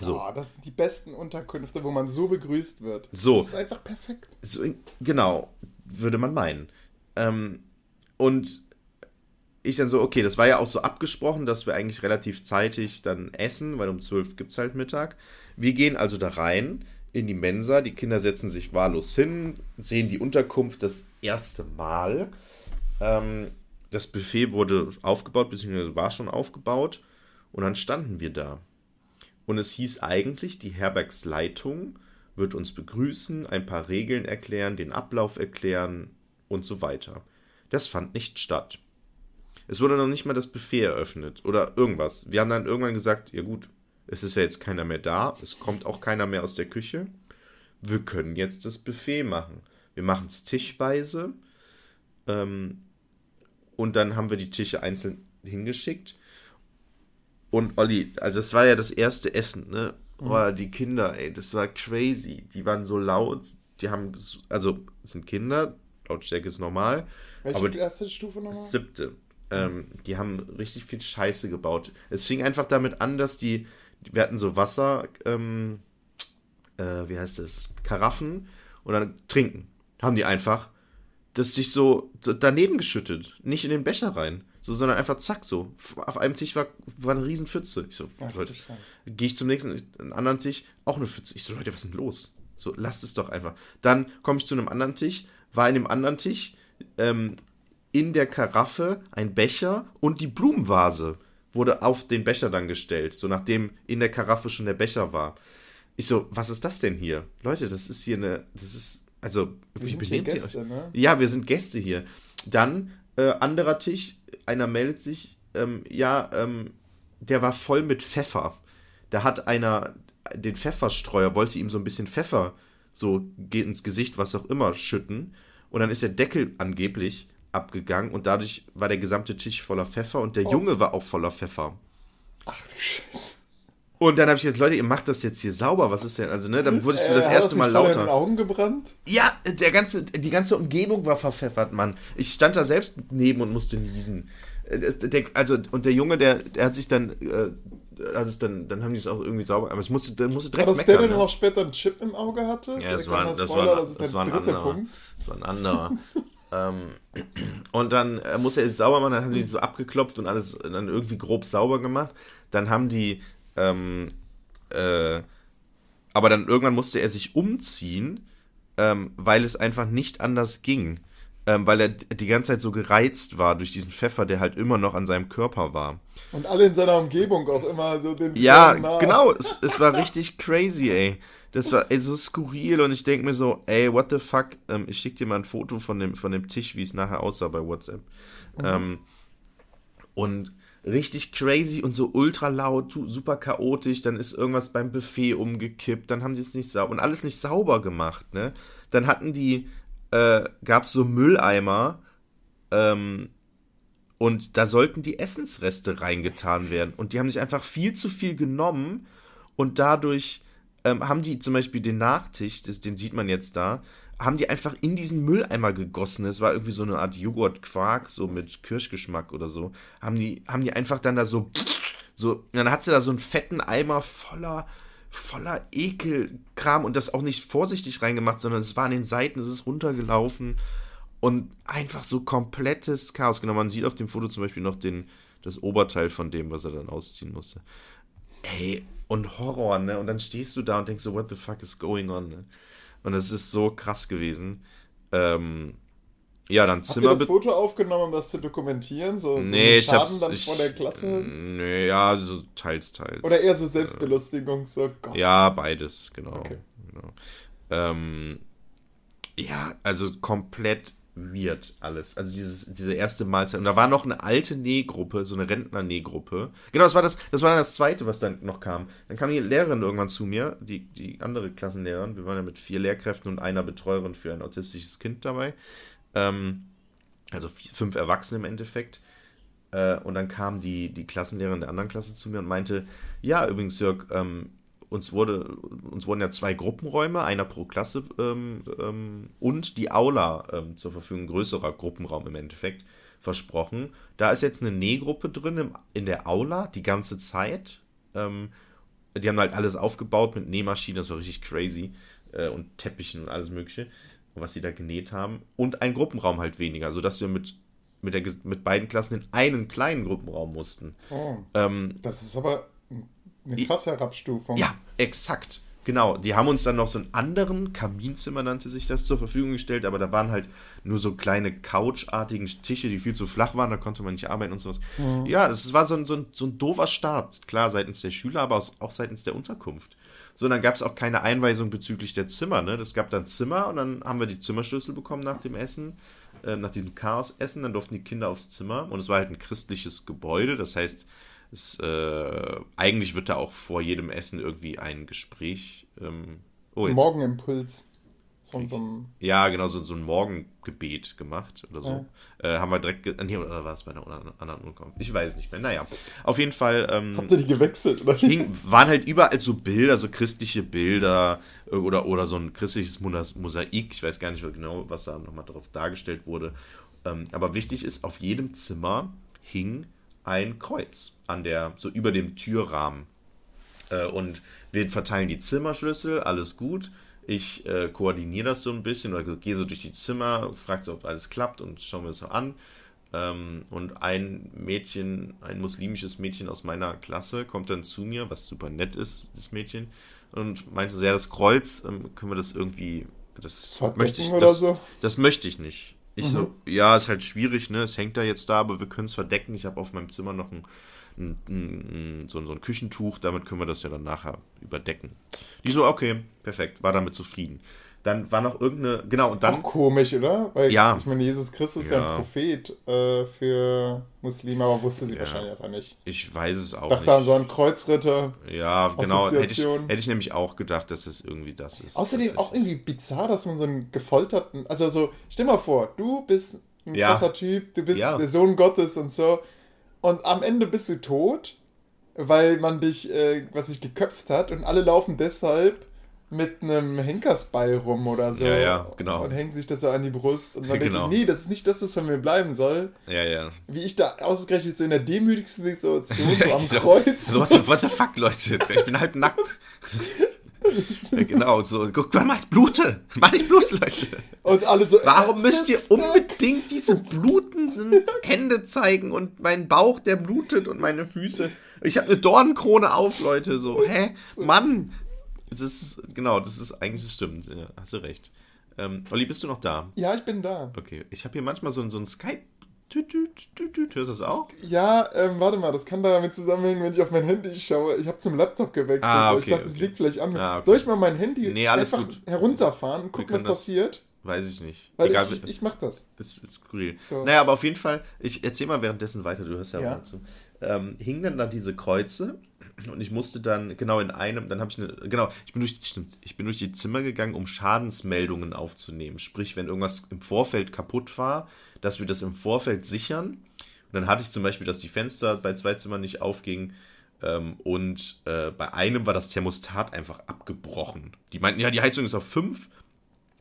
So. Oh, das sind die besten Unterkünfte, wo man so begrüßt wird. So. Das ist einfach perfekt. So, genau, würde man meinen. Ähm, und ich dann so, okay, das war ja auch so abgesprochen, dass wir eigentlich relativ zeitig dann essen, weil um 12 gibt es halt Mittag. Wir gehen also da rein in die Mensa, die Kinder setzen sich wahllos hin, sehen die Unterkunft das erste Mal. Ähm, das Buffet wurde aufgebaut, beziehungsweise war schon aufgebaut. Und dann standen wir da. Und es hieß eigentlich, die Herbergsleitung wird uns begrüßen, ein paar Regeln erklären, den Ablauf erklären und so weiter. Das fand nicht statt. Es wurde noch nicht mal das Buffet eröffnet oder irgendwas. Wir haben dann irgendwann gesagt, ja gut, es ist ja jetzt keiner mehr da, es kommt auch keiner mehr aus der Küche. Wir können jetzt das Buffet machen. Wir machen es tischweise ähm, und dann haben wir die Tische einzeln hingeschickt und Olli, also es war ja das erste Essen, ne? Mhm. Oh, die Kinder, ey, das war crazy. Die waren so laut, die haben, also es sind Kinder, Lautstärke ist normal. Welche aber die erste Stufe nochmal? Siebte. Ähm, die haben richtig viel Scheiße gebaut. Es fing einfach damit an, dass die, wir hatten so Wasser, ähm, äh, wie heißt das, Karaffen und dann trinken. Haben die einfach das sich so daneben geschüttet, nicht in den Becher rein. So, sondern einfach zack, so. Auf einem Tisch war, war eine riesen Pfütze. Ich so, Ach, Leute, gehe ich zum nächsten, einen anderen Tisch, auch eine Pfütze. Ich so, Leute, was ist denn los? So, lasst es doch einfach. Dann komme ich zu einem anderen Tisch, war in dem anderen Tisch, ähm, in der Karaffe ein Becher und die Blumenvase wurde auf den Becher dann gestellt, so nachdem in der Karaffe schon der Becher war. Ich so, was ist das denn hier? Leute, das ist hier eine, das ist, also, Wir wie benehmt ihr Gäste, euch? ne? Ja, wir sind Gäste hier. Dann, äh, anderer Tisch, einer meldet sich, ähm, ja, ähm, der war voll mit Pfeffer. Da hat einer den Pfefferstreuer, wollte ihm so ein bisschen Pfeffer so geht ins Gesicht, was auch immer, schütten. Und dann ist der Deckel angeblich abgegangen und dadurch war der gesamte Tisch voller Pfeffer und der Oh. Junge war auch voller Pfeffer. Ach du Scheiße. Und dann habe ich jetzt, Leute, ihr macht das jetzt hier sauber, was ist denn? Also, ne, dann wurdest du das Äh, erste Mal voll in den lauter. Augen gebrannt? Ja, der ganze, die ganze Umgebung war verpfeffert, Mann. Ich stand da selbst neben und musste niesen. Äh, Der, also, und der Junge, der, der hat sich dann, äh, hat es dann, dann haben die es auch irgendwie sauber, aber ich musste, der musste direkt War das der, meckern. der ne? noch später einen Chip im Auge hatte? Ja, das So, war, das Spoiler, war, das ist das der war ein anderer. Punkt. Das war ein anderer. ähm, und dann äh, musste er es sauber machen, dann haben die so abgeklopft und alles dann irgendwie grob sauber gemacht. Dann haben die, ähm, äh, aber dann irgendwann musste er sich umziehen, ähm, weil es einfach nicht anders ging. Ähm, weil er die ganze Zeit so gereizt war durch diesen Pfeffer, der halt immer noch an seinem Körper war. Und alle in seiner Umgebung auch immer so den Ja, genau, es, es war richtig crazy, ey. Das war ey, so skurril und ich denke mir so, ey, what the fuck? Ähm, ich schicke dir mal ein Foto von dem, von dem Tisch, wie es nachher aussah bei WhatsApp. Ähm, und richtig crazy und so ultra laut, super chaotisch. Dann ist irgendwas beim Buffet umgekippt, dann haben die es nicht sauber und alles nicht sauber gemacht, ne? Dann hatten die, äh, gab es so Mülleimer, ähm, und da sollten die Essensreste reingetan werden. Und die haben sich einfach viel zu viel genommen und dadurch ähm, haben die zum Beispiel den Nachtisch, den sieht man jetzt da, haben die einfach in diesen Mülleimer gegossen. Es war irgendwie so eine Art Joghurt-Quark, so mit Kirschgeschmack oder so. Haben die, haben die einfach dann da so, so, dann hat sie da so einen fetten Eimer voller, voller Ekelkram und das auch nicht vorsichtig reingemacht, sondern es war an den Seiten, es ist runtergelaufen und einfach so komplettes Chaos. Genau, man sieht auf dem Foto zum Beispiel noch den, das Oberteil von dem, was er dann ausziehen musste. Ey, und Horror, ne? Und dann stehst du da und denkst so, what the fuck is going on, ne? Und es ist so krass gewesen. Ähm, ja, dann Habt ihr Zimmer. das Foto aufgenommen, um das zu dokumentieren? So, so nee, ich Schaden hab's. dann ich, vor der Klasse? Nee, ja, so teils, teils. Oder eher so Selbstbelustigung, so Gott. Ja, beides, genau. Okay. genau. Ähm, ja, also komplett weird alles. Also dieses, diese erste Mahlzeit. Und da war noch eine alte Nähgruppe, so eine Rentner-Nähgruppe. Genau, das war das, das war das zweite, was dann noch kam. Dann kam die Lehrerin irgendwann zu mir, die, die andere Klassenlehrerin. Wir waren ja mit vier Lehrkräften und einer Betreuerin für ein autistisches Kind dabei. Ähm, also vier, fünf Erwachsene im Endeffekt. Äh, und dann kam die, die Klassenlehrerin der anderen Klasse zu mir und meinte, ja, übrigens, Jörg, ähm, uns, wurde, uns wurden ja zwei Gruppenräume, einer pro Klasse ähm, ähm, und die Aula ähm, zur Verfügung, größerer Gruppenraum im Endeffekt, versprochen. Da ist jetzt eine Nähgruppe drin im, in der Aula die ganze Zeit. Ähm, die haben halt alles aufgebaut mit Nähmaschinen, das war richtig crazy. Äh, und Teppichen und alles Mögliche, was sie da genäht haben. Und ein Gruppenraum halt weniger, sodass wir mit, mit, der, mit beiden Klassen in einen kleinen Gruppenraum mussten. Oh, Ähm, das ist aber eine krasse Herabstufung. ja, exakt. Genau. Die haben uns dann noch so einen anderen Kaminzimmer, nannte sich das, zur Verfügung gestellt, aber da waren halt nur so kleine couchartigen Tische, die viel zu flach waren, da konnte man nicht arbeiten und sowas. Ja, das war so ein, so, ein, so ein doofer Start, klar, seitens der Schüler, aber auch seitens der Unterkunft. So, dann gab es auch keine Einweisung bezüglich der Zimmer, ne? Das gab dann Zimmer und dann haben wir die Zimmerschlüssel bekommen nach dem Essen, äh, nach dem Chaos-Essen, dann durften die Kinder aufs Zimmer und es war halt ein christliches Gebäude, das heißt, es, äh, eigentlich wird da auch vor jedem Essen irgendwie ein Gespräch. Ähm, oh, jetzt, Morgenimpuls. So, so ein, ja, genau, so, so ein Morgengebet gemacht oder so. Äh, haben wir direkt. Nee, oder war es bei einer anderen Unterkunft? Ich weiß nicht mehr. Naja, auf jeden Fall. Ähm, habt ihr die gewechselt, oder? hing, waren halt überall so Bilder, so christliche Bilder äh, oder, oder so ein christliches Mosaik. Ich weiß gar nicht genau, was da nochmal drauf dargestellt wurde. Ähm, aber wichtig ist, auf jedem Zimmer hing ein Kreuz an der, so über dem Türrahmen. Äh, und wir verteilen die Zimmerschlüssel, alles gut. Ich äh, koordiniere das so ein bisschen oder gehe so durch die Zimmer, frage so, ob alles klappt und schaue mir das so an. Ähm, und ein Mädchen, ein muslimisches Mädchen aus meiner Klasse kommt dann zu mir, was super nett ist, das Mädchen, und meinte so, ja, das Kreuz, ähm, können wir das irgendwie, das Verdecken möchte ich, das, so? das möchte ich nicht. Ich so, ja, ist halt schwierig, ne? Es hängt da jetzt da, aber wir können es verdecken. Ich habe auf meinem Zimmer noch ein, ein, ein, so, so ein Küchentuch, damit können wir das ja dann nachher überdecken. Die so, okay, perfekt, war damit zufrieden. Dann war noch irgendeine, genau, und dann. Auch komisch, oder? Weil, Ja. ich meine, Jesus Christus ist ja, Ja. ein Prophet äh, für Muslime, aber wusste sie Ja. wahrscheinlich einfach nicht. Ich weiß es auch Dachte an nicht. so einen Kreuzritter. Ja, genau, hätte ich, hätte ich nämlich auch gedacht, dass es irgendwie das ist. Außerdem auch irgendwie bizarr, dass man so einen gefolterten. Also, so, stell mal vor, du bist ein Ja. krasser Typ, du bist Ja. der Sohn Gottes und so. Und am Ende bist du tot, weil man dich, äh, was ich geköpft hat und alle laufen deshalb mit einem Henkersbeil rum oder so. Ja, ja, genau. Und hängen sich das so an die Brust. Und man Genau. denkt sich, nee, das ist nicht das, was von mir bleiben soll. Ja, ja. Wie ich da ausgerechnet so in der demütigsten Situation, so am. Kreuz. So, what, the, fuck, Leute? Ich bin halb nackt. ja, genau, so, guck mal, mach ich blute. Mach ich blute, Leute. Und alle so. Warum äh, müsst ihr unbedingt diese blutenden Hände zeigen und meinen Bauch, der blutet und meine Füße? Ich habe eine Dornenkrone auf, Leute. So, hä? Mann! Das ist, genau, das ist eigentlich, das stimmt. Ja, hast du recht. Ähm, Olli, bist du noch da? Ja, ich bin da. Okay, ich habe hier manchmal so, ein- so ein Skype. Tüt, tüt, tüt, tüt. Hörst du das auch? Ja, ähm, warte mal, das kann damit zusammenhängen, wenn ich auf mein Handy schaue. Ich habe zum Laptop gewechselt, Ah, okay, ich dachte, es okay. liegt vielleicht an mir. Ah, okay. Soll ich mal mein Handy Nee, alles einfach gut. herunterfahren und gucken, was das- passiert? Weiß ich nicht. Weil Egal, ich, ich, ich mach das. ist, ist skurril. So. Naja, aber auf jeden Fall, ich erzähl mal währenddessen weiter, du hörst ja, Ja. auch zu. Ähm, hingen dann da diese Kreuze und ich musste dann genau in einem, dann habe ich eine, genau, ich bin durch, stimmt, ich bin durch die Zimmer gegangen, um Schadensmeldungen aufzunehmen. Sprich, wenn irgendwas im Vorfeld kaputt war, dass wir das im Vorfeld sichern. Und dann hatte ich zum Beispiel, dass die Fenster bei zwei Zimmern nicht aufgingen. Ähm, und äh, bei einem war das Thermostat einfach abgebrochen. Die meinten, ja, die Heizung ist auf 5.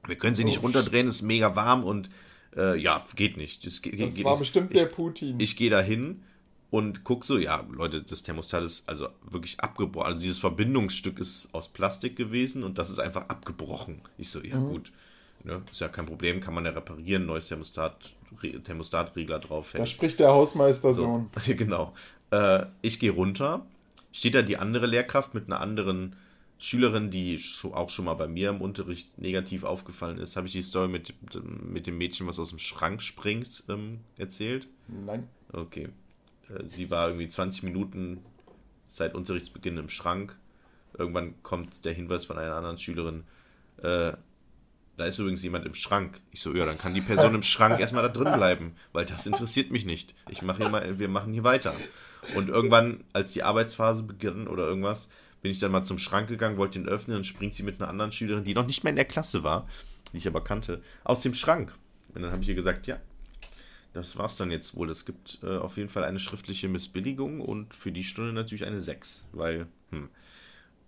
Wir können sie nicht Oh. runterdrehen, es ist mega warm und äh, ja, geht nicht. Das, ge- Das geht war nicht. bestimmt ich, der Putin. Ich gehe da hin und guck so, ja, Leute, das Thermostat ist also wirklich abgebrochen. Also dieses Verbindungsstück ist aus Plastik gewesen und das ist einfach abgebrochen. Ich so, Mhm. ja gut, ne, ist ja kein Problem, kann man ja reparieren, neues Thermostat, Re Thermostatregler drauf. da spricht der Hausmeistersohn. So, genau. Äh, ich gehe runter, steht da die andere Lehrkraft mit einer anderen Schülerin, die auch schon mal bei mir im Unterricht negativ aufgefallen ist. Habe ich die Story mit, mit dem Mädchen, was aus dem Schrank springt, ähm, erzählt? Nein. Okay. Äh, Sie war irgendwie 20 Minuten seit Unterrichtsbeginn im Schrank. Irgendwann kommt der Hinweis von einer anderen Schülerin, äh, da ist übrigens jemand im Schrank. Ich so, ja, dann kann die Person im Schrank erstmal da drin bleiben, weil das interessiert mich nicht. Ich mache hier mal, wir machen hier weiter. Und irgendwann, als die Arbeitsphase begann oder irgendwas, bin ich dann mal zum Schrank gegangen, wollte ihn öffnen und springt sie mit einer anderen Schülerin, die noch nicht mehr in der Klasse war, die ich aber kannte, aus dem Schrank. Und dann habe ich ihr gesagt, ja, das war's dann jetzt wohl. Es gibt äh, auf jeden Fall eine schriftliche Missbilligung und für die Stunde natürlich eine 6, weil, hm.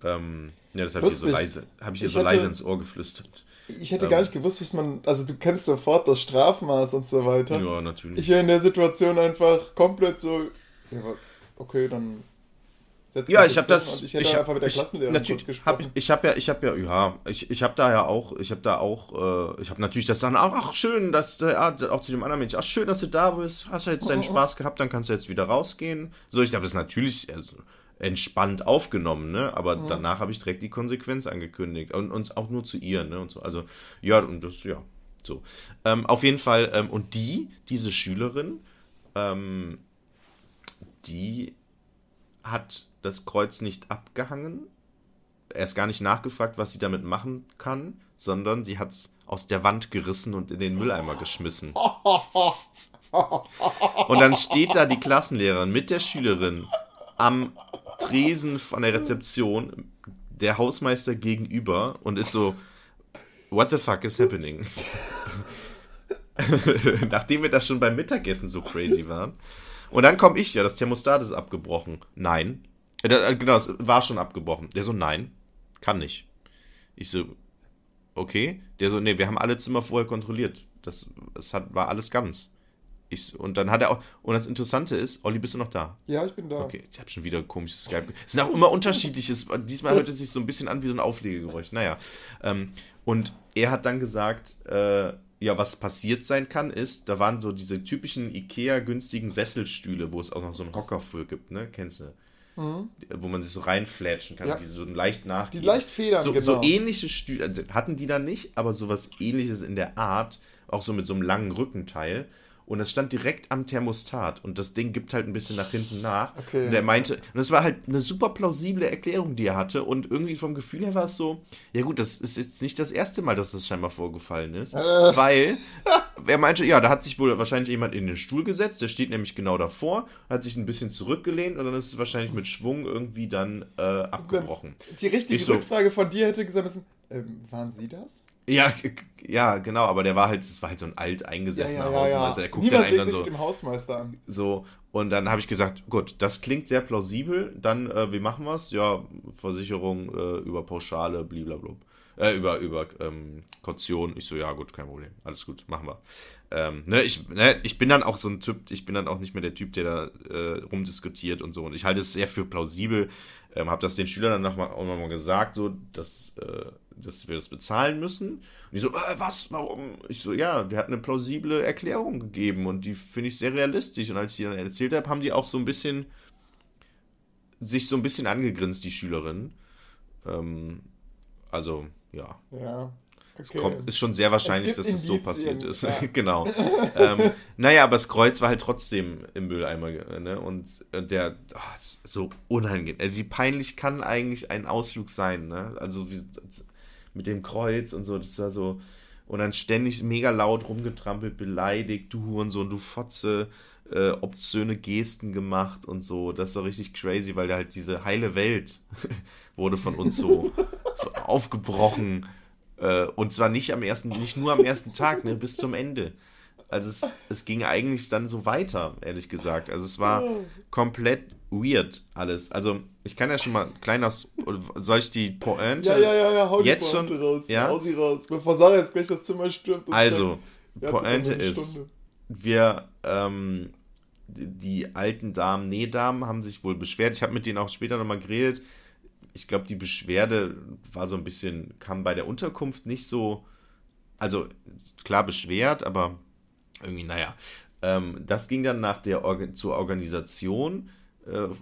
Ähm, ja, das habe ich so leise, habe ich ihr Ich so hatte- leise ins Ohr geflüstert. Ich hätte Ähm. gar nicht gewusst, was man. Also, du kennst sofort das Strafmaß und so weiter. Ja, natürlich. Ich wäre in der Situation einfach komplett so. Ja, okay, dann. Ja, ich habe das. ich hätte hab- einfach mit der ich- Klassenlehrerin natürlich, kurz hab, gesprochen. ich ich habe ja, ich habe ja, ja, ich, ich habe da ja auch, ich habe da auch, äh, ich habe natürlich das dann auch, ach schön, dass, äh, ah, auch zu dem anderen Mensch, ach schön, dass du da bist, hast du jetzt deinen Spaß gehabt, dann kannst du jetzt wieder rausgehen. So, ich habe das natürlich also, entspannt aufgenommen, ne, aber danach habe ich direkt die Konsequenz angekündigt und, und auch nur zu ihr, ne, und so, also, ja, und das, ja, so. Ähm, auf jeden Fall, ähm, und die, diese Schülerin, ähm, die hat das Kreuz nicht abgehangen, erst gar nicht nachgefragt, was sie damit machen kann, sondern sie hat es aus der Wand gerissen und in den Mülleimer geschmissen. Und dann steht da die Klassenlehrerin mit der Schülerin am Tresen von der Rezeption, der Hausmeister gegenüber und ist so, what the fuck is happening? Nachdem wir das schon beim Mittagessen so crazy waren. Und dann komme ich ja, das Thermostat ist abgebrochen. Nein. Äh, da- äh, Genau, es war schon abgebrochen. Der so, nein, kann nicht. Ich so, okay. Der so, nee, wir haben alle Zimmer vorher kontrolliert. Das, das hat, war alles ganz. Ich, und dann hat er auch, und das Interessante ist, Olli, bist du noch da? Ja, ich bin da. Okay, ich habe schon wieder komisches Skype. Es sind auch immer unterschiedliches. Diesmal hört es sich so ein bisschen an wie so ein Auflegegeräusch. Naja. Ähm, und er hat dann gesagt, äh, ja, was passiert sein kann, ist, da waren so diese typischen Ikea-günstigen Sesselstühle, wo es auch noch so einen Hocker für gibt, ne? Kennst du? Wo man sich so reinflätschen kann, Mhm. Ja. die so leicht nachgeben. Die leicht federn, so, genau. so ähnliche Stühle, also hatten die da nicht, aber sowas ähnliches in der Art, auch so mit so einem langen Rückenteil. Und es stand direkt am Thermostat und das Ding gibt halt ein bisschen nach hinten nach. Okay. Und er meinte, und das war halt eine super plausible Erklärung, die er hatte und irgendwie vom Gefühl her war es so, ja gut, das ist jetzt nicht das erste Mal, dass das scheinbar vorgefallen ist, weil er meinte, ja, da hat sich wohl wahrscheinlich jemand in den Stuhl gesetzt, der steht nämlich genau davor, hat sich ein bisschen zurückgelehnt und dann ist es wahrscheinlich mit Schwung irgendwie dann äh, abgebrochen. Die richtige Ich so- Rückfrage von dir hätte gesagt müssen, ähm, waren Sie das? Ja, ja, genau, aber der war halt, das war halt so ein alt eingesessener Hausmeister, also der guckt dann Niemand einen dann so, mit dem Hausmeister an. so, und dann habe ich gesagt, gut, das klingt sehr plausibel, dann, äh, wie machen wir's? Ja, Versicherung äh, über Pauschale, blablabla. Äh, über, über ähm, Kaution. Ich so, ja gut, kein Problem. Alles gut, machen wir. Ähm, ne, ich, ne, ich bin dann auch so ein Typ, ich bin dann auch nicht mehr der Typ, der da äh, rumdiskutiert und so. Und ich halte es sehr für plausibel. Ähm, habe das den Schülern dann noch mal, auch nochmal gesagt, so, dass, äh, dass wir das bezahlen müssen. Und die so, äh, was, warum? Ich so, ja, der hat eine plausible Erklärung gegeben und die finde ich sehr realistisch. Und als ich die dann erzählt habe, haben die auch so ein bisschen sich so ein bisschen angegrinst, die Schülerinnen. Ähm, also, ja. Ja. Es Okay. kommt, ist schon sehr wahrscheinlich, Es dass es so Indizien, passiert ist. ja. genau. ähm, naja, aber das Kreuz war halt trotzdem im Mülleimer. Ne? Und äh, der, das ist so unangenehm. Also, wie peinlich kann eigentlich ein Ausflug sein? Ne? Also wie, mit dem Kreuz und so, das war so. Und dann ständig mega laut rumgetrampelt, beleidigt, du Hurensohn, du Fotze, äh, obszöne Gesten gemacht und so. Das war richtig crazy, weil halt diese heile Welt wurde von uns so, so aufgebrochen. Äh, und zwar nicht am ersten, nicht nur am ersten Tag, ne, bis zum Ende. Also es, es ging eigentlich dann so weiter, ehrlich gesagt. Also es war komplett weird alles. Also ich kann ja schon mal kleiner, soll ich die Pointe? Ja, ja, ja, ja, hau die Jetzt Pointe schon? raus. Ja? Hau sie raus. Bevor Sarah jetzt gleich das Zimmer stürmt. Also, hattet Pointe ist, wir, ähm, die, alten Damen, Nähdamen haben sich wohl beschwert. Ich habe mit denen auch später nochmal geredet. Ich glaube, die Beschwerde war so ein bisschen, kam bei der Unterkunft nicht so, also klar beschwert, aber irgendwie, naja. Ähm, das ging dann nach der Orga zur Organisation,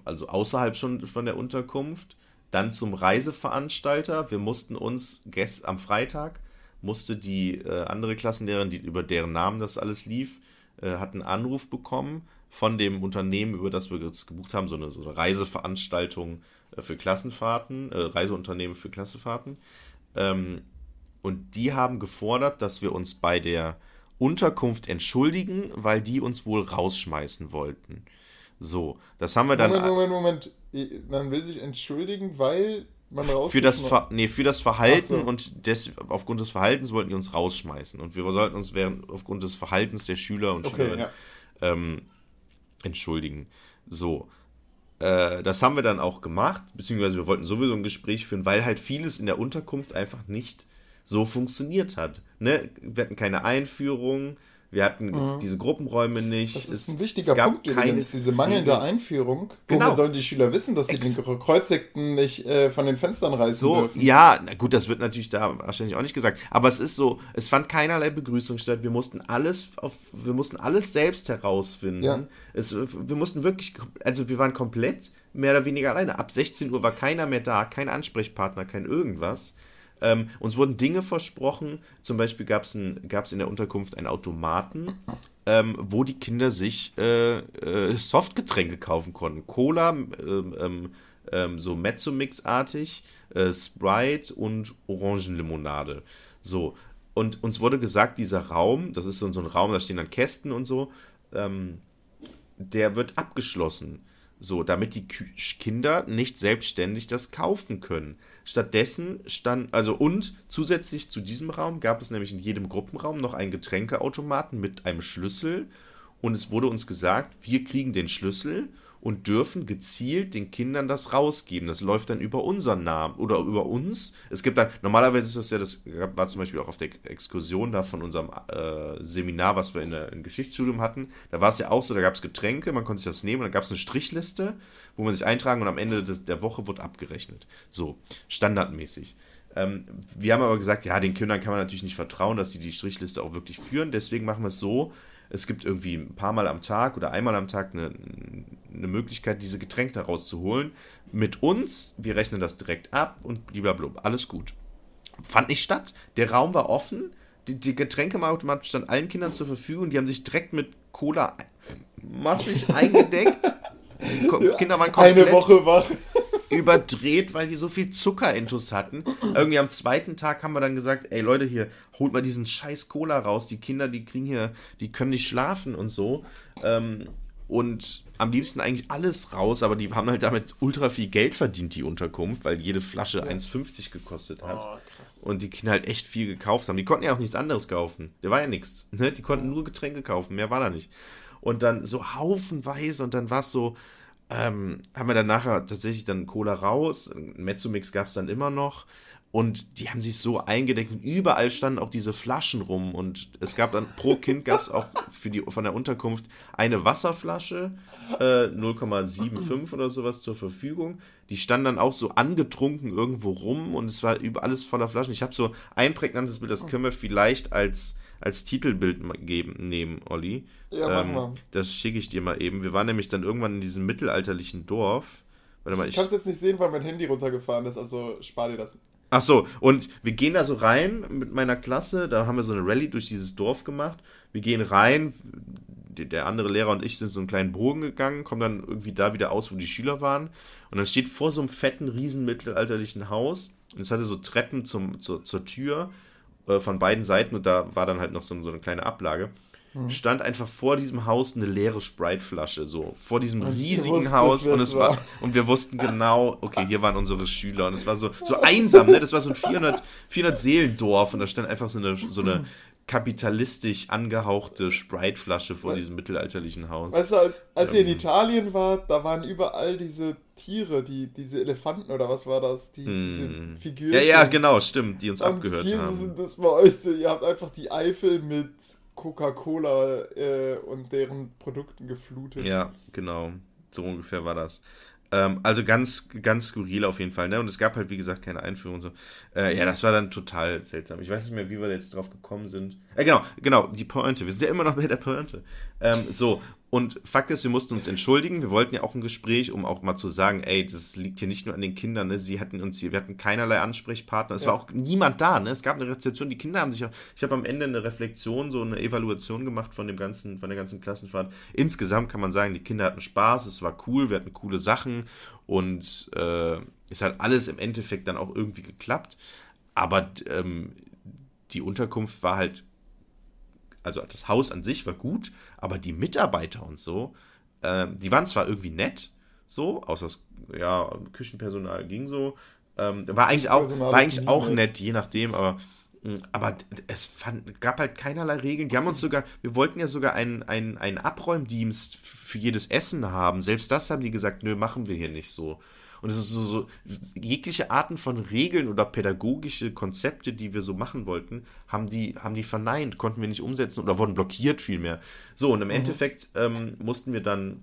also außerhalb schon von der Unterkunft, dann zum Reiseveranstalter. Wir mussten uns gest am Freitag musste die äh, andere Klassenlehrerin, die über deren Namen das alles lief, äh, hat einen Anruf bekommen von dem Unternehmen, über das wir jetzt gebucht haben, so eine, so eine Reiseveranstaltung äh, für Klassenfahrten, äh, Reiseunternehmen für Klassenfahrten. Ähm, und die haben gefordert, dass wir uns bei der Unterkunft entschuldigen, weil die uns wohl rausschmeißen wollten. So, das haben wir dann Moment, Moment, Moment. Man will sich entschuldigen, weil man für das, Ver nee, für das Verhalten so. und des, aufgrund des Verhaltens wollten die uns rausschmeißen. Und wir sollten uns während, aufgrund des Verhaltens der Schüler und Okay, Schülerinnen ja. ähm, entschuldigen. So. Äh, das haben wir dann auch gemacht, beziehungsweise wir wollten sowieso ein Gespräch führen, weil halt vieles in der Unterkunft einfach nicht so funktioniert hat. Ne? Wir hatten keine Einführung, wir hatten diese Gruppenräume nicht. Mhm. Das ist ein wichtiger Punkt übrigens, diese mangelnde Einführung. Genau. Woher sollen die Schüler wissen, dass sie den Kreuzigten nicht äh, von den Fenstern reißen So, dürfen? ja, na gut, das wird natürlich da wahrscheinlich auch nicht gesagt. Aber es ist so, es fand keinerlei Begrüßung statt. Wir mussten alles auf, wir mussten alles selbst herausfinden. Ja. Es, wir mussten wirklich, also wir waren komplett mehr oder weniger alleine. Ab 16 Uhr war keiner mehr da, kein Ansprechpartner, kein irgendwas. Ähm, uns wurden Dinge versprochen. Zum Beispiel gab es in der Unterkunft einen Automaten, ähm, wo die Kinder sich äh, äh, Softgetränke kaufen konnten. Cola, ähm, ähm, ähm, so Mezzomix-artig, äh, Sprite und Orangenlimonade. So. Und uns wurde gesagt, dieser Raum, das ist so, ein Raum, da stehen dann Kästen und so, ähm, der wird abgeschlossen. So, damit die Kinder nicht selbstständig das kaufen können. Stattdessen stand, also und zusätzlich zu diesem Raum gab es nämlich in jedem Gruppenraum noch einen Getränkeautomaten mit einem Schlüssel. Und es wurde uns gesagt, wir kriegen den Schlüssel und dürfen gezielt den Kindern das rausgeben. Das läuft dann über unseren Namen oder über uns. Es gibt dann, normalerweise ist das ja, das war zum Beispiel auch auf der Exkursion da von unserem äh, Seminar, was wir in der, im Geschichtsstudium hatten. Da war es ja auch so, da gab es Getränke, man konnte sich das nehmen und dann gab es eine Strichliste, wo man sich eintragen und am Ende des, der Woche wird abgerechnet. So, standardmäßig. Ähm, wir haben aber gesagt, ja, den Kindern kann man natürlich nicht vertrauen, dass sie die Strichliste auch wirklich führen. Deswegen machen wir es so, es gibt irgendwie ein paar Mal am Tag oder einmal am Tag eine, eine Möglichkeit, diese Getränke rauszuholen. Mit uns, wir rechnen das direkt ab und blablabla, alles gut. Fand nicht statt. Der Raum war offen, die, die Getränkeautomat stand allen Kindern zur Verfügung, die haben sich direkt mit Cola massig eingedeckt. Kinder waren komplett Eine Woche wach. Überdreht, weil die so viel Zuckerintus hatten. Irgendwie am zweiten Tag haben wir dann gesagt, ey Leute, hier, holt mal diesen scheiß Cola raus. Die Kinder, die kriegen hier, die können nicht schlafen und so. Ähm, und am liebsten eigentlich alles raus, aber die haben halt damit ultra viel Geld verdient, die Unterkunft, weil jede Flasche ja. 1,50 gekostet hat. Oh, und die Kinder halt echt viel gekauft haben. Die konnten ja auch nichts anderes kaufen. Der war ja nichts. Ne? Die konnten nur Getränke kaufen, mehr war da nicht. Und dann so haufenweise und dann war es so, ähm, haben wir dann nachher tatsächlich dann Cola raus. Mezzomix gab es dann immer noch. Und die haben sich so eingedeckt und überall standen auch diese Flaschen rum. Und es gab dann pro Kind gab es auch für die, von der Unterkunft eine Wasserflasche, äh, 0,75 oder sowas zur Verfügung. Die standen dann auch so angetrunken irgendwo rum und es war über alles voller Flaschen. Ich habe so ein prägnantes Bild, das können wir vielleicht als, als Titelbild geben, nehmen, Olli. Ja, ähm, mach mal. Das schicke ich dir mal eben. Wir waren nämlich dann irgendwann in diesem mittelalterlichen Dorf. Warte mal, ich kann es jetzt nicht sehen, weil mein Handy runtergefahren ist, also spar dir das. Ach so, und wir gehen da so rein mit meiner Klasse, da haben wir so eine Rallye durch dieses Dorf gemacht. Wir gehen rein, der andere Lehrer und ich sind so einen kleinen Bogen gegangen, kommen dann irgendwie da wieder aus, wo die Schüler waren. Und dann steht vor so einem fetten, riesen mittelalterlichen Haus, und es hatte so Treppen zum, zur, zur Tür äh, von beiden Seiten und da war dann halt noch so, so eine kleine Ablage. Mhm. stand einfach vor diesem Haus eine leere Sprite-Flasche, so vor diesem riesigen wusstet, Haus und es war. war und wir wussten genau, okay, hier waren unsere Schüler und es war so, so einsam, ne? Das war so ein 400, 400 Seelendorf und da stand einfach so eine, so eine kapitalistisch angehauchte Sprite-Flasche vor diesem mittelalterlichen Haus. Weißt du, als, als ihr in ähm. Italien wart, da waren überall diese Tiere, die, diese Elefanten oder was war das? Die, hm. Diese Figuren. Ja, ja, genau, stimmt, die uns und abgehört hier haben. Sind das bei euch so, ihr habt einfach die Eifel mit Coca-Cola äh, und deren Produkten geflutet. Ja, genau. So ungefähr war das. Ähm, also ganz, ganz skurril auf jeden Fall, ne? Und es gab halt, wie gesagt, keine Einführung und so. Äh, ja, das war dann total seltsam. Ich weiß nicht mehr, wie wir jetzt drauf gekommen sind. Äh, genau, genau, die Pointe. Wir sind ja immer noch bei der Pointe. Ähm, so, und Fakt ist, wir mussten uns entschuldigen. Wir wollten ja auch ein Gespräch, um auch mal zu sagen, ey, das liegt hier nicht nur an den Kindern, ne? Sie hatten uns hier, wir hatten keinerlei Ansprechpartner. Es ja. war auch niemand da, ne? Es gab eine Rezeption, die Kinder haben sich auch, ich habe am Ende eine Reflexion, so eine Evaluation gemacht von dem ganzen, von der ganzen Klassenfahrt. Insgesamt kann man sagen, die Kinder hatten Spaß, es war cool, wir hatten coole Sachen und äh, es hat alles im Endeffekt dann auch irgendwie geklappt. Aber ähm, die Unterkunft war halt also das Haus an sich war gut, aber die Mitarbeiter und so, äh, die waren zwar irgendwie nett, so, außer das ja, Küchenpersonal ging so, ähm, war eigentlich auch, war eigentlich auch nett. nett, je nachdem, aber hm, aber es fand, gab halt keinerlei Regeln. Die haben uns sogar, wir wollten ja sogar einen, einen, einen Abräumdienst für jedes Essen haben. Selbst das haben die gesagt, nö, machen wir hier nicht so. Und es ist so, so jegliche Arten von Regeln oder pädagogische Konzepte, die wir so machen wollten, haben die, haben die verneint, konnten wir nicht umsetzen oder wurden blockiert vielmehr. So, und im mhm. Endeffekt ähm, mussten wir dann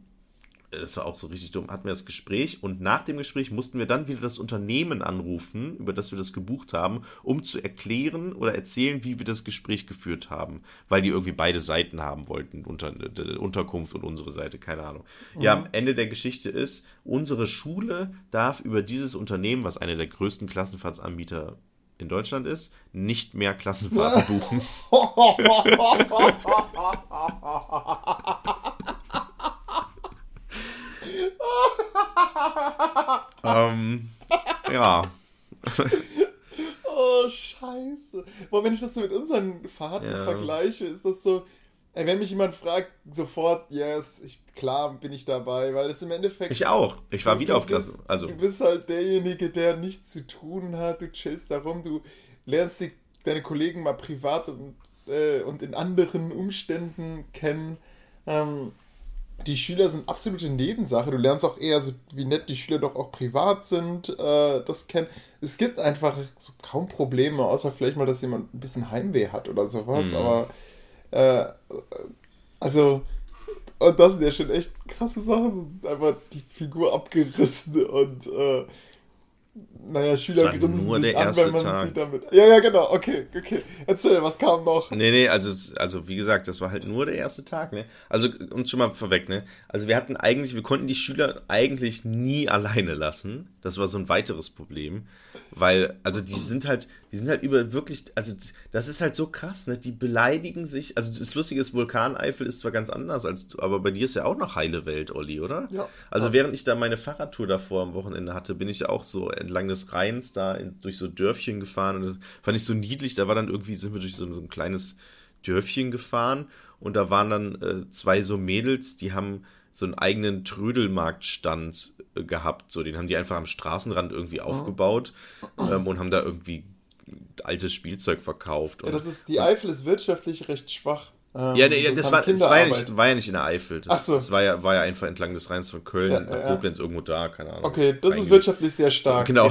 das war auch so richtig dumm, hatten wir das Gespräch und nach dem Gespräch mussten wir dann wieder das Unternehmen anrufen, über das wir das gebucht haben, um zu erklären oder erzählen, wie wir das Gespräch geführt haben, weil die irgendwie beide Seiten haben wollten, unter, der Unterkunft und unsere Seite, keine Ahnung. Mhm. Ja, am Ende der Geschichte ist, unsere Schule darf über dieses Unternehmen, was einer der größten Klassenfahrtsanbieter in Deutschland ist, nicht mehr Klassenfahrten buchen. ähm, ja. oh, scheiße. Boah, wenn ich das so mit unseren Fahrten ja. vergleiche, ist das so, ey, wenn mich jemand fragt, sofort, yes, ich, klar bin ich dabei, weil es im Endeffekt... Ich auch. Ich war wieder auf Klasse. Also. Du bist halt derjenige, der nichts zu tun hat, du chillst darum, du lernst die, deine Kollegen mal privat und, äh, und in anderen Umständen kennen. Ähm, die Schüler sind absolute Nebensache. Du lernst auch eher so, wie nett die Schüler doch auch privat sind. Äh, das kennen. Es gibt einfach so kaum Probleme, außer vielleicht mal, dass jemand ein bisschen Heimweh hat oder sowas. Mhm. Aber äh, also, und das sind ja schon echt krasse Sachen. Einfach die Figur abgerissen und äh, naja, Schüler grinsen nur sich an, wenn man Tag. sie damit. Ja, ja, genau, okay, okay. Erzähl, was kam noch? Nee, nee, also, also wie gesagt, das war halt nur der erste Tag, ne? Also, und schon mal vorweg, ne? Also wir hatten eigentlich, wir konnten die Schüler eigentlich nie alleine lassen. Das war so ein weiteres Problem. Weil, also die sind halt, die sind halt über wirklich, also das ist halt so krass, ne? Die beleidigen sich. Also das Lustige ist, Vulkaneifel ist zwar ganz anders als, aber bei dir ist ja auch noch heile Welt, Olli, oder? Ja. Also während ich da meine Fahrradtour davor am Wochenende hatte, bin ich ja auch so entlang des Rheins da in, durch so Dörfchen gefahren und das fand ich so niedlich. Da war dann irgendwie, sind wir durch so, so ein kleines Dörfchen gefahren und da waren dann äh, zwei so Mädels, die haben so einen eigenen Trödelmarktstand äh, gehabt. So, den haben die einfach am Straßenrand irgendwie aufgebaut ähm, und haben da irgendwie altes Spielzeug verkauft. ja, das ist, die Eifel ist wirtschaftlich recht schwach. Ähm, ja, nee, das, das, war, das war, ja nicht, war, ja nicht, in der Eifel. Das, Ach so. das war, ja, war ja einfach entlang des Rheins von Köln ja, nach Koblenz irgendwo da, keine Ahnung. Okay, das ist wirtschaftlich sehr stark. Genau.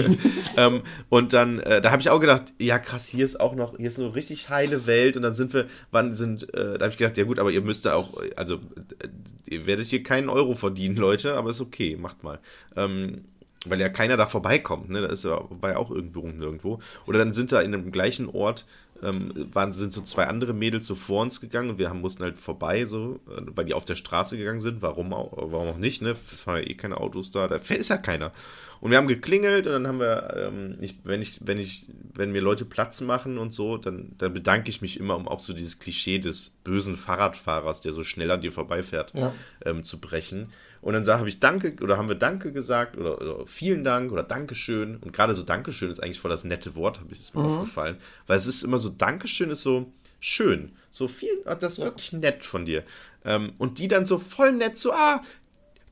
ähm, und dann, äh, da habe ich auch gedacht, ja krass, hier ist auch noch, hier ist so richtig heile Welt und dann sind wir, wann sind, äh, da habe ich gedacht, ja gut, aber ihr müsst da auch, also äh, ihr werdet hier keinen Euro verdienen, Leute, aber ist okay, macht mal. Ähm, weil ja keiner da vorbeikommt, ne? Da ist ja, war ja auch irgendwo nirgendwo. Oder dann sind da in dem gleichen Ort ähm, waren, sind so zwei andere Mädels so vor uns gegangen und wir haben, mussten halt vorbei, so, äh, weil die auf der Straße gegangen sind. Warum auch, warum auch nicht, ne? Es fahren ja eh keine Autos da, da ist ja keiner. Und wir haben geklingelt und dann haben wir, ähm, ich, wenn ich, wenn ich, wenn mir Leute Platz machen und so, dann, dann bedanke ich mich immer, um auch so dieses Klischee des bösen Fahrradfahrers, der so schnell an dir vorbeifährt, ja. ähm, zu brechen. Und dann habe ich Danke oder haben wir Danke gesagt oder, oder vielen Dank oder Dankeschön. Und gerade so Dankeschön ist eigentlich voll das nette Wort, habe ich es mir mhm. aufgefallen. Weil es ist immer so, Dankeschön ist so schön. So viel, ah, das ist ja. wirklich nett von dir. Ähm, und die dann so voll nett, so, ah,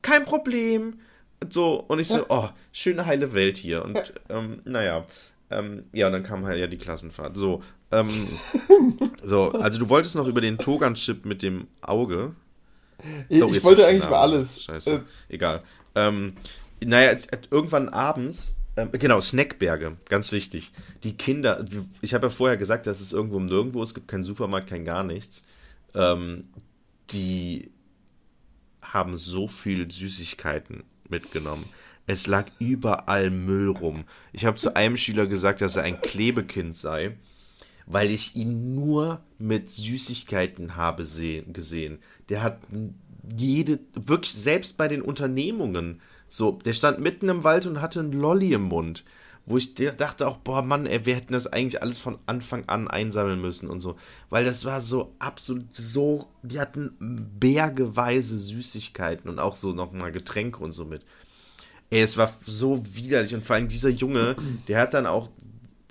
kein Problem. So, und ich so, ja. oh, schöne heile Welt hier. Und ja. ähm, naja. Ähm, ja, und dann kam halt ja die Klassenfahrt. So, ähm, so, also du wolltest noch über den Togan-Chip mit dem Auge. Ich, Doch, ich wollte eigentlich über alles. Scheiße. Äh. Egal. Ähm, naja, irgendwann abends, äh, genau, Snackberge, ganz wichtig. Die Kinder, ich habe ja vorher gesagt, dass es irgendwo nirgendwo, es gibt keinen Supermarkt, kein gar nichts. Ähm, die haben so viel Süßigkeiten mitgenommen. Es lag überall Müll rum. Ich habe zu einem Schüler gesagt, dass er ein Klebekind sei, weil ich ihn nur mit Süßigkeiten habe gesehen der hat jede, wirklich selbst bei den Unternehmungen, so, der stand mitten im Wald und hatte einen Lolli im Mund, wo ich dachte auch, boah, Mann, ey, wir hätten das eigentlich alles von Anfang an einsammeln müssen und so, weil das war so absolut so, die hatten bergeweise Süßigkeiten und auch so nochmal Getränke und so mit. Ey, es war so widerlich und vor allem dieser Junge, der hat dann auch,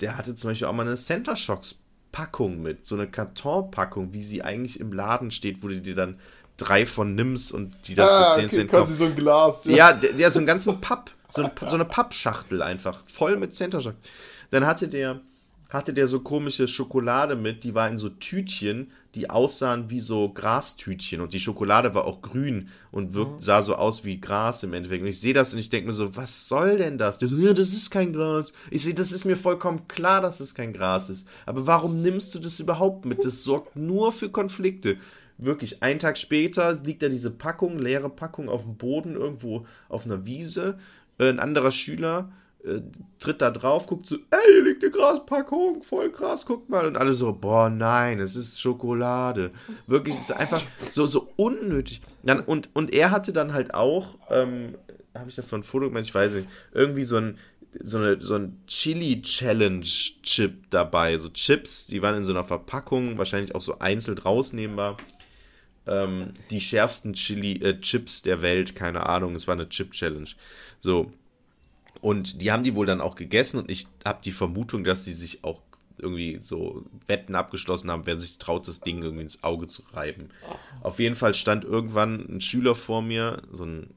der hatte zum Beispiel auch mal eine Center Shocks Packung mit, so eine Kartonpackung, wie sie eigentlich im Laden steht, wo du dir dann drei von nimmst und die dann ah, für 10 okay, Cent quasi so ein Glas. Ja, ja, der so einen ganzen Papp, so, ein, so eine Pappschachtel einfach, voll mit Center Shock. Dann hatte der, hatte der so komische Schokolade mit, die war in so Tütchen, die aussahen wie so Grastütchen und die Schokolade war auch grün und wirkt, mhm. sah so aus wie Gras im Endeffekt. Und ich sehe das und ich denke mir so, was soll denn das? Der so, ja, das ist kein Gras. Ich sehe, das ist mir vollkommen klar, dass es kein Gras ist. Aber warum nimmst du das überhaupt mit? Das sorgt nur für Konflikte. Wirklich, einen Tag später liegt da diese Packung, leere Packung auf dem Boden irgendwo auf einer Wiese. Ein anderer Schüler äh, tritt da drauf, guckt so, ey, hier liegt eine Graspackung, voll krass, guck mal. Und alle so, boah, nein, es ist Schokolade. Wirklich, es ist einfach so, so unnötig. Dann, und, und er hatte dann halt auch, ähm, habe ich davon ein Foto gemacht, ich weiß nicht, irgendwie so ein, so, eine, so ein Chili-Challenge-Chip dabei. So Chips, die waren in so einer Verpackung, wahrscheinlich auch so einzeln rausnehmbar. Ähm, die schärfsten Chili-Chips äh, der Welt, keine Ahnung, es war eine Chip-Challenge. So, und die haben die wohl dann auch gegessen und ich habe die Vermutung, dass sie sich auch irgendwie so Wetten abgeschlossen haben, wer sich traut, das Ding irgendwie ins Auge zu reiben. Auf jeden Fall stand irgendwann ein Schüler vor mir, so ein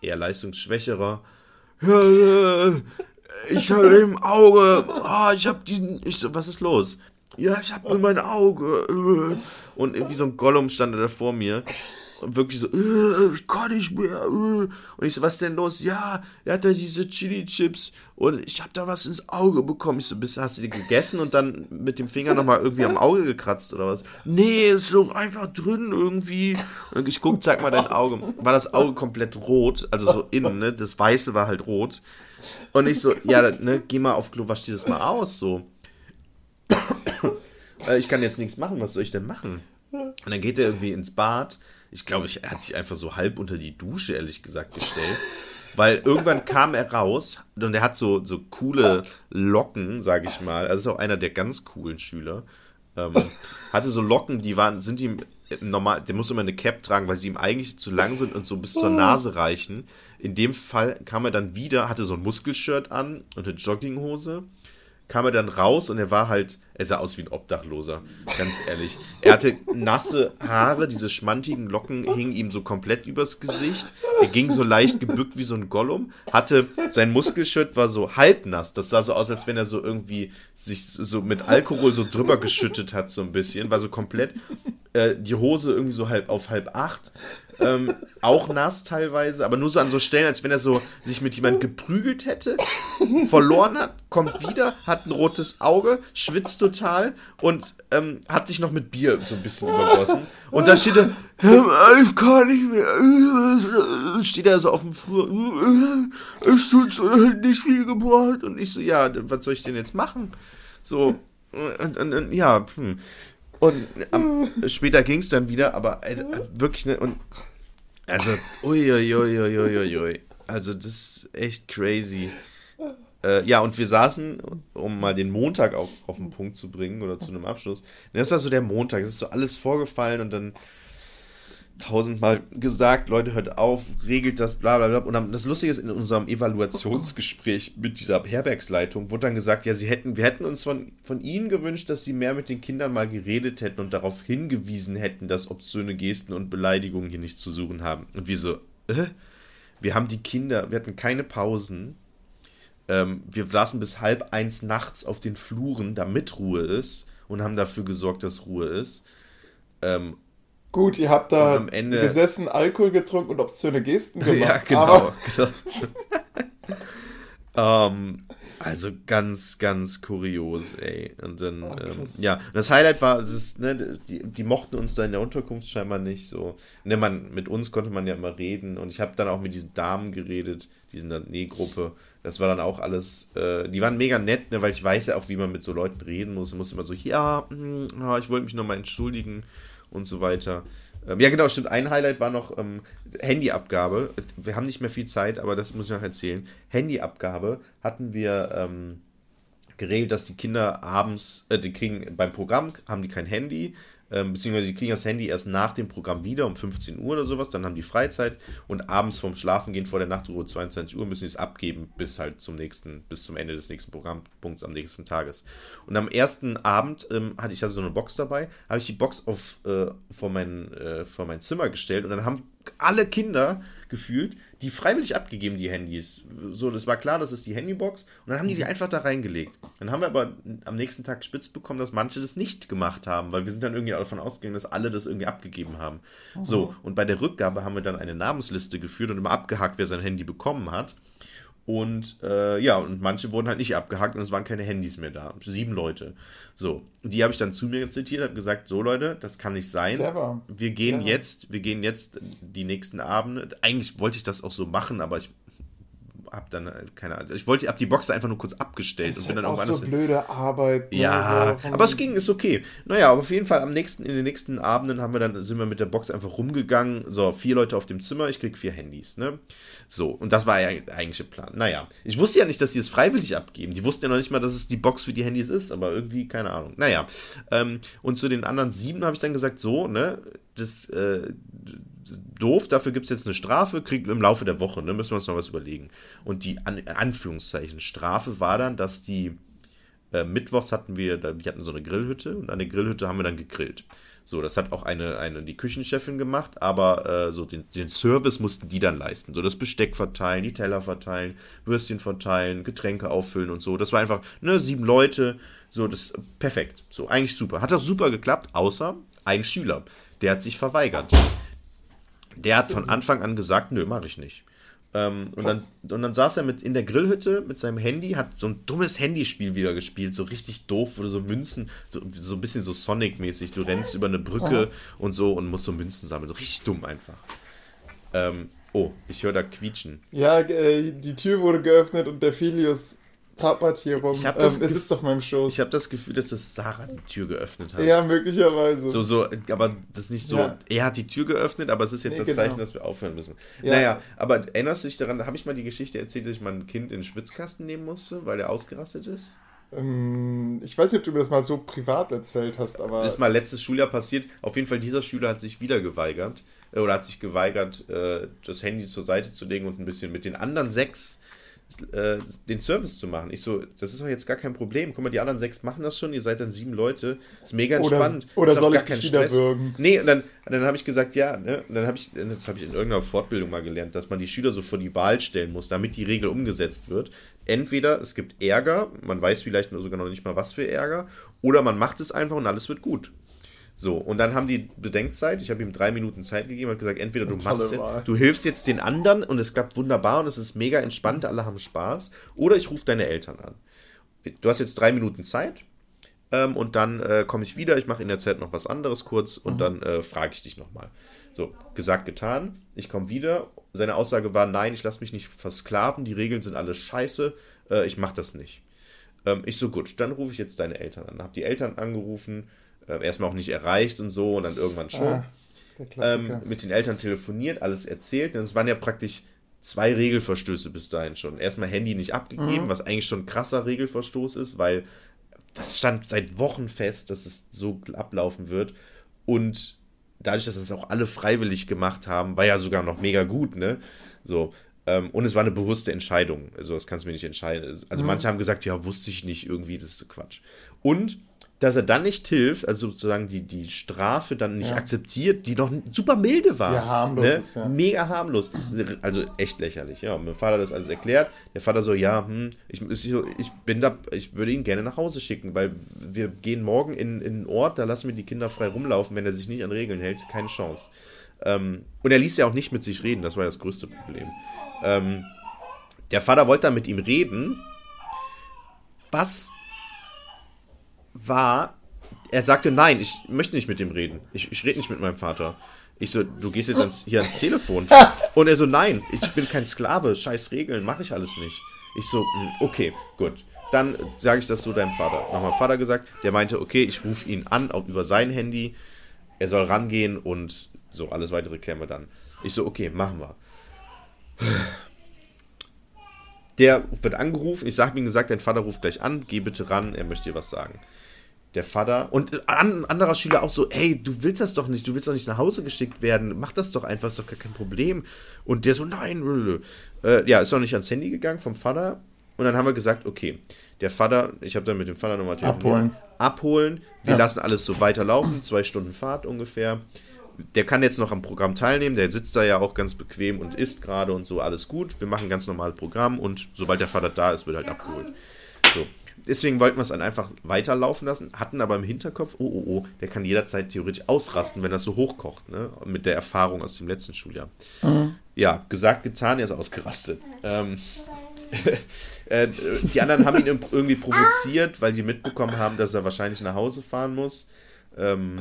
eher leistungsschwächerer. Ich habe im Auge, oh, ich habe die, ich was ist los? Ja, ich hab nur mein Auge. Und irgendwie so ein Gollum stand da vor mir. Und wirklich so, äh, ich kann nicht mehr. Und ich so, was denn los? Ja, er hat da diese Chili-Chips und ich hab da was ins Auge bekommen. Ich so, hast du die gegessen und dann mit dem Finger nochmal irgendwie am Auge gekratzt oder was? Nee, ist doch einfach drin irgendwie. Und ich guck, zeig mal dein Auge. War das Auge komplett rot, also so innen, ne? Das Weiße war halt rot. Und ich so, ja, ne, geh mal auf Klo, wasch dir das mal aus, so. Äh, ich kann jetzt nichts machen, was soll ich denn machen? Und dann geht er irgendwie ins Bad. Ich glaube, er hat sich einfach so halb unter die Dusche, ehrlich gesagt, gestellt. Weil irgendwann kam er raus und er hat so, so coole Locken, sage ich mal. Also ist auch einer der ganz coolen Schüler. Ähm, hatte so Locken, die waren, sind ihm normal, der muss immer eine Cap tragen, weil sie ihm eigentlich zu lang sind und so bis zur Nase reichen. In dem Fall kam er dann wieder, hatte so ein Muskelshirt an und eine Jogginghose kam er dann raus und er war halt, er sah aus wie ein Obdachloser, ganz ehrlich. Er hatte nasse Haare, diese schmantigen Locken hingen ihm so komplett übers Gesicht. Er ging so leicht gebückt wie so ein Gollum, hatte, sein Muskelshirt war so halbnass. Das sah so aus, als wenn er so irgendwie sich so mit Alkohol so drüber geschüttet hat, so ein bisschen. War so komplett, äh, die Hose irgendwie so halb auf halb acht. Ähm, auch nass teilweise, aber nur so an so Stellen, als wenn er so sich mit jemand geprügelt hätte, verloren hat, kommt wieder, hat ein rotes Auge, schwitzt total und ähm, hat sich noch mit Bier so ein bisschen übergossen. Und dann steht er, ich kann nicht mehr, steht er so auf dem Flur, es tut so nicht viel gebraucht. Und ich so, ja, was soll ich denn jetzt machen? So, und, und, und ja, hm. Und ähm, später ging es dann wieder, aber äh, wirklich, ne, und also, uiuiuiuiui. Also, das ist echt crazy. Äh, ja, und wir saßen, um mal den Montag auch auf den Punkt zu bringen oder zu einem Abschluss. Das war so der Montag, es ist so alles vorgefallen und dann tausendmal gesagt, Leute, hört auf, regelt das, bla bla bla. Und das Lustige ist, in unserem Evaluationsgespräch mit dieser Herbergsleitung wurde dann gesagt, ja, sie hätten, wir hätten uns von, von ihnen gewünscht, dass sie mehr mit den Kindern mal geredet hätten und darauf hingewiesen hätten, dass obszöne Gesten und Beleidigungen hier nicht zu suchen haben. Und wir so, äh? Wir haben die Kinder, wir hatten keine Pausen. Ähm, wir saßen bis halb eins nachts auf den Fluren, damit Ruhe ist und haben dafür gesorgt, dass Ruhe ist. Ähm, Gut, ihr habt da Ende... gesessen, Alkohol getrunken und obszöne Gesten gemacht. ja, genau. Genau. um, ähm, also ganz, ganz kurios, ey. Und dann, oh, ähm, ja, das Highlight war, es ist, ne, die, die mochten uns da in der Unterkunft scheinbar nicht so. Ne, man, mit uns konnte man ja immer reden und ich habe dann auch mit diesen Damen geredet, diesen Nähgruppe. Das war dann auch alles, äh, die waren mega nett, ne, weil ich weiß ja auch, wie man mit so Leuten reden muss. Ich muss immer so, ja, mh, hm, ja ich wollte mich nochmal entschuldigen und so weiter. Ähm, ja, genau, stimmt. Ein Highlight war noch ähm, Handyabgabe. Wir haben nicht mehr viel Zeit, aber das muss ich noch erzählen. Handyabgabe hatten wir ähm, geregelt, dass die Kinder abends, äh, die kriegen beim Programm, haben die kein Handy, ähm, beziehungsweise die kriegen das Handy erst nach dem Programm wieder um 15 Uhr oder sowas, dann haben die Freizeit und abends vorm Schlafengehen vor der Nachtruhe 22 Uhr müssen sie es abgeben bis halt zum nächsten, bis zum Ende des nächsten Programmpunkts am nächsten Tages. Und am ersten Abend ähm, hatte ich also so eine Box dabei, habe ich die Box auf, äh, vor, mein, äh, vor mein Zimmer gestellt und dann haben alle Kinder gefühlt, die freiwillig abgegeben, die Handys. So, das war klar, das ist die Handybox. Und dann haben die die einfach da reingelegt. Dann haben wir aber am nächsten Tag spitz bekommen, dass manche das nicht gemacht haben, weil wir sind dann irgendwie davon ausgegangen, dass alle das irgendwie abgegeben haben. Mhm. So, und bei der Rückgabe haben wir dann eine Namensliste geführt und immer abgehakt, wer sein Handy bekommen hat. Und äh, ja, und manche wurden halt nicht abgehakt und es waren keine Handys mehr da. Sieben Leute. So. Und die habe ich dann zu mir zitiert, habe gesagt, so Leute, das kann nicht sein. Clever. Wir gehen Clever. jetzt, wir gehen jetzt die nächsten Abende. Eigentlich wollte ich das auch so machen, aber ich hab dann äh, keine Ahnung. Ich wollte, hab die Box einfach nur kurz abgestellt das und bin dann auch so blöde Arbeit. Ne, ja, so aber es ging, ist okay. Naja, aber auf jeden Fall am nächsten, in den nächsten Abenden haben wir dann, sind wir mit der Box einfach rumgegangen. So, vier Leute auf dem Zimmer, ich krieg vier Handys, ne? So, und das war ja der eigentliche Plan. Naja, ich wusste ja nicht, dass die es freiwillig abgeben. Die wussten ja noch nicht mal, dass es die Box für die Handys ist, aber irgendwie, keine Ahnung. Naja, ähm, und zu den anderen sieben habe ich dann gesagt, so, ne, das, äh, doof, dafür gibt es jetzt eine Strafe, kriegt im Laufe der Woche, ne, müssen wir uns noch was überlegen. Und die An Anführungszeichen Strafe war dann, dass die Äh, mittwochs hatten wir, die hatten so eine Grillhütte und an der Grillhütte haben wir dann gegrillt. So, das hat auch eine, eine die Küchenchefin gemacht, aber äh, so den, den Service mussten die dann leisten. So das Besteck verteilen, die Teller verteilen, Würstchen verteilen, Getränke auffüllen und so. Das war einfach, ne, sieben Leute, so das perfekt. So, eigentlich super. Hat auch super geklappt, außer ein Schüler. Der hat sich verweigert. Der hat von Anfang an gesagt, nö, mache ich nicht. Ähm, und, dann, und dann saß er mit in der Grillhütte mit seinem Handy, hat so ein dummes Handyspiel wieder gespielt, so richtig doof, wo du so Münzen, so, so ein bisschen so Sonic-mäßig, du rennst über eine Brücke oh. und so und musst so Münzen sammeln. So richtig dumm einfach. Ähm, oh, ich höre da quietschen. Ja, äh, die Tür wurde geöffnet und der Filius tappert hier rum. Ich ähm, er sitzt auf meinem Schoß. Ich habe das Gefühl, dass das Sarah die Tür geöffnet hat. Ja, möglicherweise. So, so, aber das ist nicht so, ja. er hat die Tür geöffnet, aber es ist jetzt nee, das genau. Zeichen, dass wir aufhören müssen. Ja. Naja, aber erinnerst du dich daran, habe ich mal die Geschichte erzählt, dass ich mein Kind in den Schwitzkasten nehmen musste, weil er ausgerastet ist? Ähm, ich weiß nicht, ob du mir das mal so privat erzählt hast, aber. Das ist mal letztes Schuljahr passiert. Auf jeden Fall, dieser Schüler hat sich wieder geweigert. Äh, oder hat sich geweigert, äh, das Handy zur Seite zu legen und ein bisschen mit den anderen sechs äh, den Service zu machen. Ich so, das ist doch jetzt gar kein Problem. Guck mal, die anderen sechs machen das schon, ihr seid dann sieben Leute. Ist mega entspannt. Oder, oder soll ich dich wieder würgen? Nee, und dann, dann habe ich gesagt, ja, ne? Und dann habe ich, das habe ich in irgendeiner Fortbildung mal gelernt, dass man die Schüler so vor die Wahl stellen muss, damit die Regel umgesetzt wird. Entweder es gibt Ärger, man weiß vielleicht nur sogar noch nicht mal was für Ärger, oder man macht es einfach und alles wird gut. So, und dann haben die Bedenkzeit, ich habe ihm drei Minuten Zeit gegeben und gesagt, entweder du machst jetzt, du hilfst jetzt den anderen und es klappt wunderbar und es ist mega entspannt, alle haben Spaß, oder ich rufe deine Eltern an. Du hast jetzt drei Minuten Zeit ähm, und dann äh, komme ich wieder, ich mache in der Zeit noch was anderes kurz und mhm. dann äh, frage ich dich nochmal. So, gesagt, getan, ich komme wieder. Seine Aussage war, nein, ich lasse mich nicht versklaven, die Regeln sind alle scheiße, äh, ich mache das nicht. Ähm, ich so, gut, dann rufe ich jetzt deine Eltern an. Habe die Eltern angerufen, äh, erstmal auch nicht erreicht und so und dann irgendwann schon. Ah, ähm, mit den Eltern telefoniert, alles erzählt. Und es waren ja praktisch zwei Regelverstöße bis dahin schon. Erstmal Handy nicht abgegeben, mhm. was eigentlich schon ein krasser Regelverstoß ist, weil das stand seit Wochen fest, dass es so ablaufen wird. Und dadurch, dass das auch alle freiwillig gemacht haben, war ja sogar noch mega gut, ne? So. Ähm, und es war eine bewusste Entscheidung. Also, das kannst du mir nicht entscheiden. Also, mhm. manche haben gesagt, ja, wusste ich nicht, irgendwie, das ist Quatsch. Und dass er dann nicht hilft, also sozusagen die, die Strafe dann nicht ja. akzeptiert, die doch super milde war. Ja, harmlos ne? ist, ja. Mega harmlos. Also echt lächerlich. Ja, und mein Vater hat das alles erklärt. Der Vater so, ja, hm, ich, ich bin da, ich würde ihn gerne nach Hause schicken, weil wir gehen morgen in, in einen Ort, da lassen wir die Kinder frei rumlaufen, wenn er sich nicht an Regeln hält, keine Chance. Ähm, und er ließ ja auch nicht mit sich reden, das war das größte Problem. Ähm, der Vater wollte dann mit ihm reden, was war, er sagte, nein, ich möchte nicht mit dem reden. Ich, ich rede nicht mit meinem Vater. Ich so, du gehst jetzt ans, hier ans Telefon. Und er so, nein, ich bin kein Sklave, scheiß Regeln, mache ich alles nicht. Ich so, hm, okay, gut. Dann sage ich das so deinem Vater. Nochmal Vater gesagt, der meinte, okay, ich rufe ihn an, auch über sein Handy. Er soll rangehen und so, alles weitere klären wir dann. Ich so, okay, machen wir. Der wird angerufen, ich sage ihm gesagt, dein Vater ruft gleich an, geh bitte ran, er möchte dir was sagen der Vater und ein anderer Schüler auch so, hey, du willst das doch nicht, du willst doch nicht nach Hause geschickt werden, mach das doch einfach, ist doch gar kein Problem. Und der so, nein, äh, ja, ist doch nicht ans Handy gegangen vom Vater. Und dann haben wir gesagt, okay, der Vater, ich habe dann mit dem Vater nochmal telefoniert. Abholen. Abholen. Wir ja. lassen alles so weiterlaufen, zwei Stunden Fahrt ungefähr. Der kann jetzt noch am Programm teilnehmen, der sitzt da ja auch ganz bequem und isst gerade und so, alles gut. Wir machen ein ganz normales Programm und sobald der Vater da ist, wird halt abgeholt. So. Deswegen wollten wir es dann einfach weiterlaufen lassen, hatten aber im Hinterkopf, oh, oh, oh, der kann jederzeit theoretisch ausrasten, wenn das so hochkocht, ne? mit der Erfahrung aus dem letzten Schuljahr. Mhm. Ja, gesagt, getan, er ist ausgerastet. Ähm, äh, die anderen haben ihn irgendwie provoziert, weil sie mitbekommen haben, dass er wahrscheinlich nach Hause fahren muss. Ähm,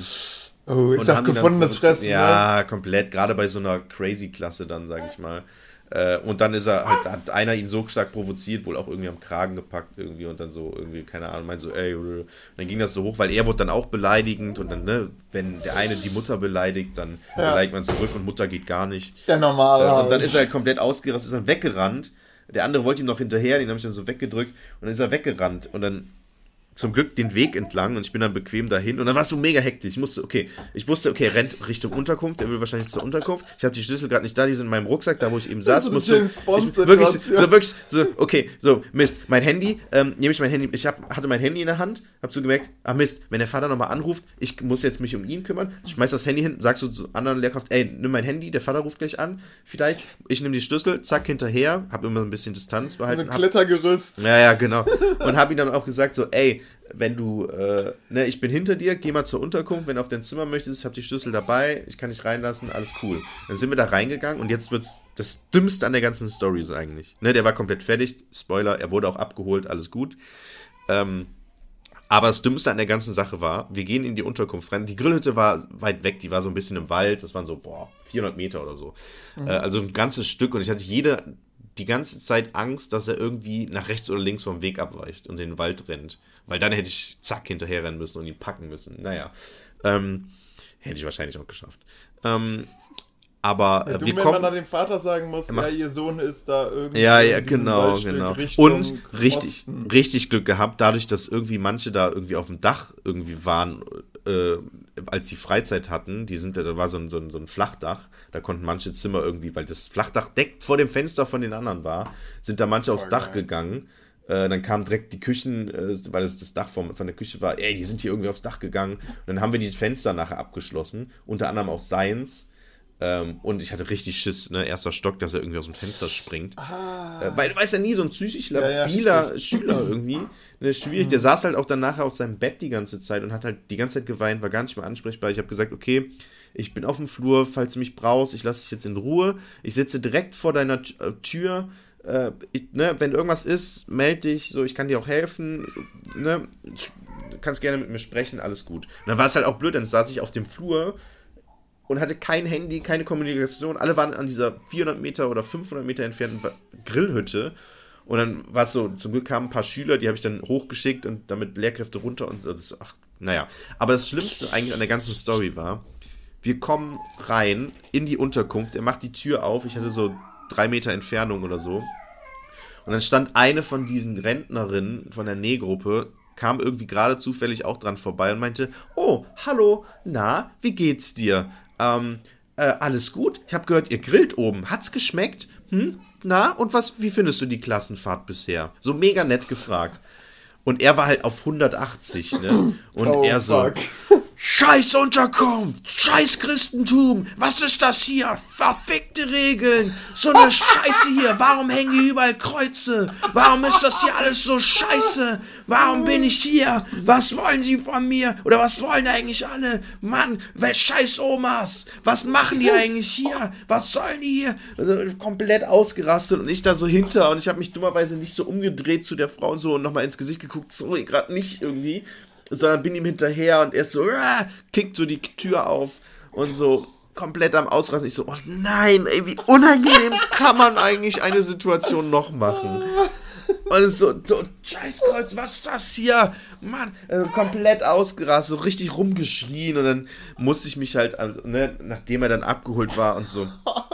oh, ist auch gefundenes Fressen. Ja, ne? komplett, gerade bei so einer Crazy-Klasse dann, sag ich mal. Äh, und dann ist er halt, hat einer ihn so stark provoziert, wohl auch irgendwie am Kragen gepackt irgendwie und dann so irgendwie, keine Ahnung, meint so, ey, und dann ging das so hoch, weil er wurde dann auch beleidigend und dann, ne, wenn der eine die Mutter beleidigt, dann ja. beleidigt man zurück und Mutter geht gar nicht. Der normale. Äh, und dann ist er halt komplett ausgerastet, ist dann weggerannt. Der andere wollte ihm noch hinterher, den habe ich dann so weggedrückt und dann ist er weggerannt und dann zum Glück den Weg entlang und ich bin dann bequem dahin und dann war es so mega hektisch. Ich musste, okay, ich wusste, okay, er rennt Richtung Unterkunft, er will wahrscheinlich zur Unterkunft. Ich habe die Schlüssel gerade nicht da, die sind in meinem Rucksack, da wo ich eben saß. So musste, ich, wirklich, so wirklich, so, okay, so, Mist, mein Handy, ähm, nehme ich mein Handy, ich hab, hatte mein Handy in der Hand, hab so gemerkt, ah Mist, wenn der Vater nochmal anruft, ich muss jetzt mich um ihn kümmern, ich schmeiß das Handy hin, sagst du zu anderen Lehrkraft, ey, nimm mein Handy, der Vater ruft gleich an, vielleicht, ich nehme die Schlüssel, zack, hinterher, hab immer ein bisschen Distanz So behalten. ein hab, Klettergerüst. ja, ja, genau. Und habe ihm dann auch gesagt, so, ey, wenn du, äh, ne, ich bin hinter dir, geh mal zur Unterkunft, wenn du auf dein Zimmer möchtest, hab die Schlüssel dabei, ich kann dich reinlassen, alles cool. Dann sind wir da reingegangen und jetzt wird's das Dümmste an der ganzen Story so eigentlich. Ne, der war komplett fertig, Spoiler, er wurde auch abgeholt, alles gut. Ähm, aber das Dümmste an der ganzen Sache war, wir gehen in die Unterkunft rein. Die Grillhütte war weit weg, die war so ein bisschen im Wald. Das waren so, boah, 400 Meter oder so. Äh, also ein ganzes Stück. Und ich hatte jede, die ganze Zeit Angst, dass er irgendwie nach rechts oder links vom Weg abweicht und in den Wald rennt. Weil dann hätte ich zack hinterher rennen müssen und ihn packen müssen. Naja, ähm, hätte ich wahrscheinlich auch geschafft. Ähm, aber äh, Du, wir wenn kommen... man dann dem Vater sagen muss, ja, ihr Sohn ist da irgendwie Ja, ja, genau, genau. Richtung Und richtig, Osten. richtig Glück gehabt, dadurch, dass irgendwie manche da irgendwie auf dem Dach irgendwie waren, äh, als sie Freizeit hatten, die sind, da war so ein, so, ein, so ein Flachdach, da konnten manche Zimmer irgendwie, weil das Flachdach deckt vor dem Fenster von den anderen war, sind da manche aufs Dach geil. gegangen. Äh, dann kamen direkt die Küchen, äh, weil es das Dach vom, von der Küche war, ey, die sind hier irgendwie aufs Dach gegangen. Und dann haben wir die Fenster nachher abgeschlossen, unter anderem auch seins. Ähm, und ich hatte richtig Schiss, ne, erster Stock, dass er irgendwie aus dem Fenster springt. Äh, weil du weißt ja nie, so ein psychisch Ja, ja, labiler Schüler irgendwie. Ne, schwierig. Der saß halt auch dann nachher auf seinem Bett die ganze Zeit und hat halt die ganze Zeit geweint, war gar nicht mehr ansprechbar. Ich habe gesagt, okay, ich bin auf dem Flur, falls du mich brauchst, ich lasse dich jetzt in Ruhe. Ich sitze direkt vor deiner äh, Tür. Äh, ich, ne, wenn irgendwas ist, melde dich, so, ich kann dir auch helfen. Ne, du kannst gerne mit mir sprechen, alles gut. Und dann war es halt auch blöd, dann saß ich auf dem Flur und hatte kein Handy, keine Kommunikation. Alle waren an dieser 400 Meter oder 500 Meter entfernten Grillhütte. Und dann war es so, zum Glück kamen ein paar Schüler, die habe ich dann hochgeschickt und damit Lehrkräfte runter und das, ach, naja. Aber das Schlimmste eigentlich an der ganzen Story war, wir kommen rein in die Unterkunft, er macht die Tür auf, ich hatte so drei Meter Entfernung oder so. Und dann stand eine von diesen Rentnerinnen von der Nähgruppe, kam irgendwie gerade zufällig auch dran vorbei und meinte, oh, hallo, na, wie geht's dir? Ähm, äh, alles gut? Ich habe gehört, ihr grillt oben. Hat's geschmeckt? Hm? Na, und was, wie findest du die Klassenfahrt bisher? So mega nett gefragt. Und er war halt auf 180, ne? Und Oh, er so, fuck. Scheiß Unterkunft, scheiß Christentum, was ist das hier? Verfickte Regeln, so eine Scheiße hier, warum hängen hier überall Kreuze? Warum ist das hier alles so scheiße? Warum bin ich hier? Was wollen sie von mir? Oder was wollen eigentlich alle? Mann, wer scheiß Omas? Was machen die eigentlich hier? Was sollen die hier? Also, komplett ausgerastet und ich da so hinter und ich habe mich dummerweise nicht so umgedreht zu der Frau und so und nochmal ins Gesicht geguckt, sorry, gerade nicht irgendwie sondern bin ihm hinterher und er ist so, "Rah", kickt so die Tür auf und so komplett am Ausrasten. Ich so, oh nein, ey, wie unangenehm kann man eigentlich eine Situation noch machen? Und so, so Scheißkreuz, was ist das hier? Mann, also komplett ausgerastet, so richtig rumgeschrien und dann musste ich mich halt, also, ne, nachdem er dann abgeholt war und so,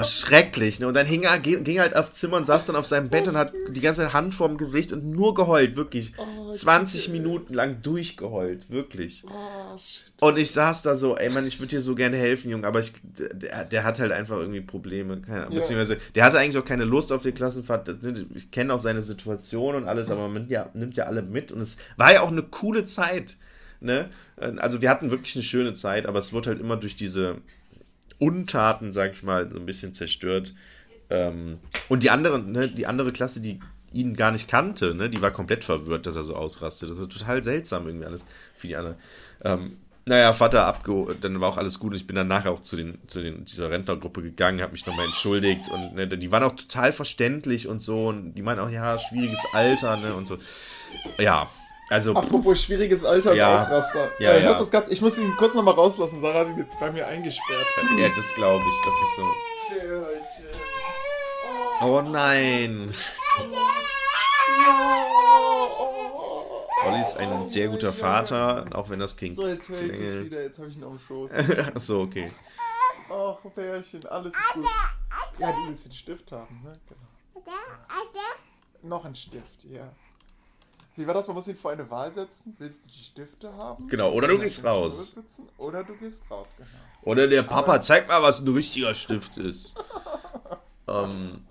Ah, schrecklich, ne? Und dann hing er, ging halt aufs Zimmer und saß dann auf seinem Bett und hat die ganze Zeit Hand vorm Gesicht und nur geheult, wirklich. 20 Minuten lang durchgeheult, wirklich. Und ich saß da so, ey Mann, ich würde dir so gerne helfen, Junge, aber ich, der, der hat halt einfach irgendwie Probleme. Keine, Ahnung. Beziehungsweise, der hatte eigentlich auch keine Lust auf die Klassenfahrt. Ne, Ich kenne auch seine Situation und alles, aber man nimmt ja, nimmt ja alle mit. Und es war ja auch eine coole Zeit. Ne? Also wir hatten wirklich eine schöne Zeit, aber es wurde halt immer durch diese Untaten, sag ich mal, so ein bisschen zerstört. Ähm, und die anderen, ne, die andere Klasse, die ihn gar nicht kannte, ne, die war komplett verwirrt, dass er so ausrastet. Das war total seltsam irgendwie alles für die anderen. Ähm, naja, Vater abgeholt, dann war auch alles gut und ich bin dann nachher auch zu, den, zu den, dieser Rentnergruppe gegangen, habe mich nochmal entschuldigt und ne, die waren auch total verständlich und so und die meinen auch, ja, schwieriges Alter, ne, und so. Ja, also, Apropos schwieriges Alter und Ja. Ausraster. Ja, Äh, ich, ja. muss das ganz, ich muss ihn kurz nochmal rauslassen. Sarah hat ihn jetzt bei mir eingesperrt. ja, das glaube ich, das ist so. Oh nein. Olli ist ein sehr guter Vater, auch wenn das Kind So, jetzt höre ich dich wieder. Jetzt habe ich ihn auf dem Schoß. Achso, okay. Ach, Bärchen, alles ist gut. Ja, du willst den Stift haben, ne? Genau. Noch ein Stift, ja. Wie war das? Man muss ihn vor eine Wahl setzen. Willst du die Stifte haben? Genau, oder du gehst raus. Sitzen, oder du gehst raus, genau. Oder der Papa, zeig mal, was ein richtiger Stift ist. ähm,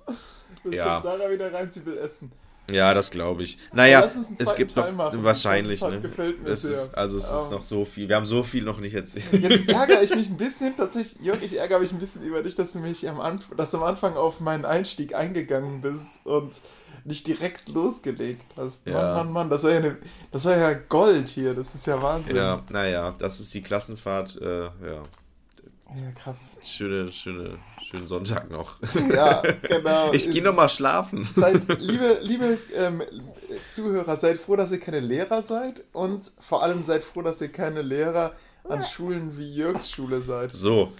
Das Ja. Sarah wieder rein, sie will essen. Ja, das glaube ich. Naja, es gibt Teil noch machen. wahrscheinlich, ne? gefällt mir Es sehr. ist, also es ist Ähm, noch so viel. Wir haben so viel noch nicht erzählt. Jetzt ärgere ich mich ein bisschen, tatsächlich, Jörg, ich ärgere mich ein bisschen über dich, dass du mich am Anfang, dass du am Anfang auf meinen Einstieg eingegangen bist und nicht direkt losgelegt hast. Ja. Mann, Mann, Mann, das war ja, eine, das war ja Gold hier, das ist ja Wahnsinn. Ja, naja, das ist die Klassenfahrt. Äh, ja, Ja, krass. schöne, schöne, schönen Sonntag noch. Ja, genau. Ich gehe noch mal schlafen. Seid, liebe liebe ähm, Zuhörer, seid froh, dass ihr keine Lehrer seid und vor allem seid froh, dass ihr keine Lehrer an Schulen wie Jörgs Schule seid. So.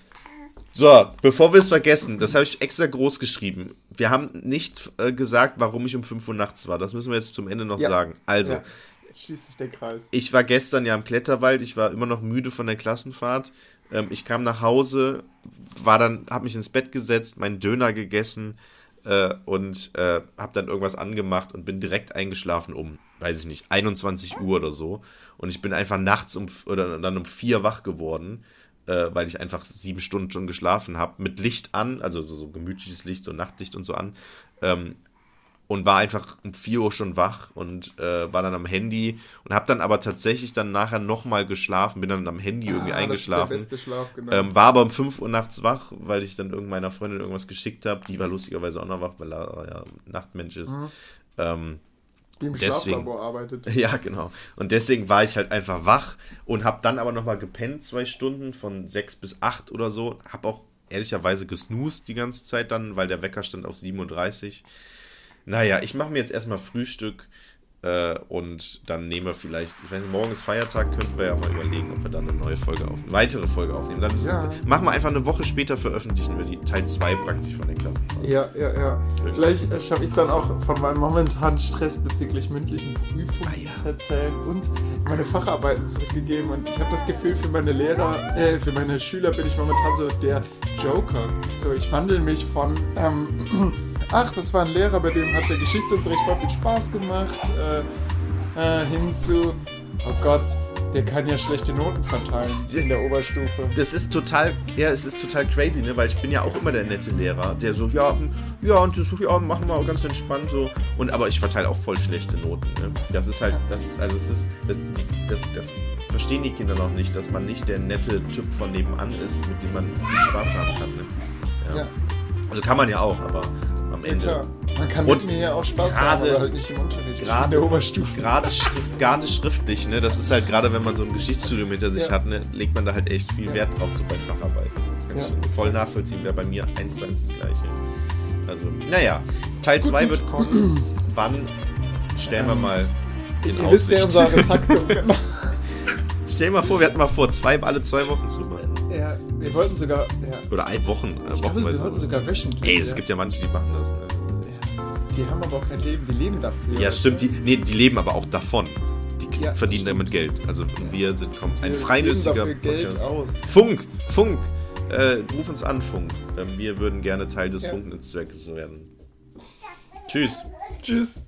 So, bevor wir es vergessen, das habe ich extra groß geschrieben. Wir haben nicht äh, gesagt, warum ich um 5 Uhr nachts war. Das müssen wir jetzt zum Ende noch Ja. sagen. Also, Ja, jetzt schließt sich der Kreis. ich war gestern ja im Kletterwald, ich war immer noch müde von der Klassenfahrt. Ähm, ich kam nach Hause, war dann, habe mich ins Bett gesetzt, meinen Döner gegessen äh, und äh, habe dann irgendwas angemacht und bin direkt eingeschlafen um, weiß ich nicht, 21 Uhr oder so. Und ich bin einfach nachts um oder dann um vier wach geworden, äh, weil ich einfach sieben Stunden schon geschlafen habe, mit Licht an, also so, so gemütliches Licht, so Nachtlicht und so an. Ähm, und war einfach um 4 Uhr schon wach und äh, war dann am Handy und habe dann aber tatsächlich dann nachher nochmal geschlafen, bin dann am Handy irgendwie Ah, eingeschlafen. Das ist der beste Schlaf, genau. Ähm, war aber um 5 Uhr nachts wach, weil ich dann irgendeiner Freundin irgendwas geschickt habe. Die war lustigerweise auch noch wach, weil er ja Nachtmensch ist. Mhm. Ähm, die im deswegen- arbeitet. ja, genau. Und deswegen war ich halt einfach wach und habe dann aber nochmal gepennt, zwei Stunden von 6 bis 8 oder so. Habe auch ehrlicherweise gesnoost die ganze Zeit dann, weil der Wecker stand auf 37. Naja, ich mache mir jetzt erstmal Frühstück äh, und dann nehmen wir vielleicht, ich weiß nicht, morgen ist Feiertag, könnten wir ja mal überlegen, ob wir dann eine neue Folge aufnehmen, eine weitere Folge aufnehmen. Dann Ja. machen wir einfach eine Woche später veröffentlichen wir die Teil 2 praktisch von der Klassenfahrt. Ja, ja, ja. Vielleicht äh, schaffe ich es dann auch von meinem momentanen Stress bezüglich mündlichen Prüfungen Ah, ja. zu erzählen und meine Facharbeiten zurückgegeben. Und ich habe das Gefühl, für meine Lehrer, äh, für meine Schüler bin ich momentan so der Joker. So, ich wandle mich von, ähm, ach, das war ein Lehrer, bei dem hat der Geschichtsunterricht voll viel Spaß gemacht, äh, äh, hin zu, oh Gott, der kann ja schlechte Noten verteilen in der Oberstufe. Das ist total, ja, es ist total crazy, ne? Weil ich bin ja auch immer der nette Lehrer, der so, ja, hm, ja, und so, ja, machen wir auch ganz entspannt so. Und aber ich verteile auch voll schlechte Noten, ne? Das ist halt, das ist, also es ist, das, das, das verstehen die Kinder noch nicht, dass man nicht der nette Typ von nebenan ist, mit dem man viel Spaß haben kann, ne? Ja. Also kann man ja auch, aber am Ja, Ende. klar. Man kann Und mit mir ja auch Spaß haben, gerade- aber halt nicht im Unterricht. gerade- in der Oberstufe. Gerade, gerade schriftlich, ne? Das ist halt gerade, wenn man so ein Geschichtsstudium hinter sich Ja. hat, ne, legt man da halt echt viel Ja. Wert drauf, so bei Facharbeiten. Das kann Ja, ich voll nachvollziehen, wäre bei mir eins zu eins das gleiche. Also, naja, Teil 2 wird kommen. Wann? Stellen wir mal in Ihr wisst ja Aussicht. unsere genau. Stell dir mal vor, wir hatten mal vor, zwei, alle zwei Wochen zu machen. Ja, wir wollten sogar. Ja. Oder ein Wochen, äh, Ich glaube, wir wollten sogar wöchentlich. Ey, es ja. gibt ja manche, die machen das. Ne? das echt- Die haben aber auch kein Leben, die leben dafür. Ja, stimmt, die, nee, die leben aber auch davon. Die Ja, verdienen damit Geld. Also wir sind komm, ein Wir freilüssiger Podcast. aus. Funk, Funk, äh, ruf uns an, Funk. Ähm, wir würden gerne Teil des Ja. Funknetzwerkes werden. Tschüss. Tschüss.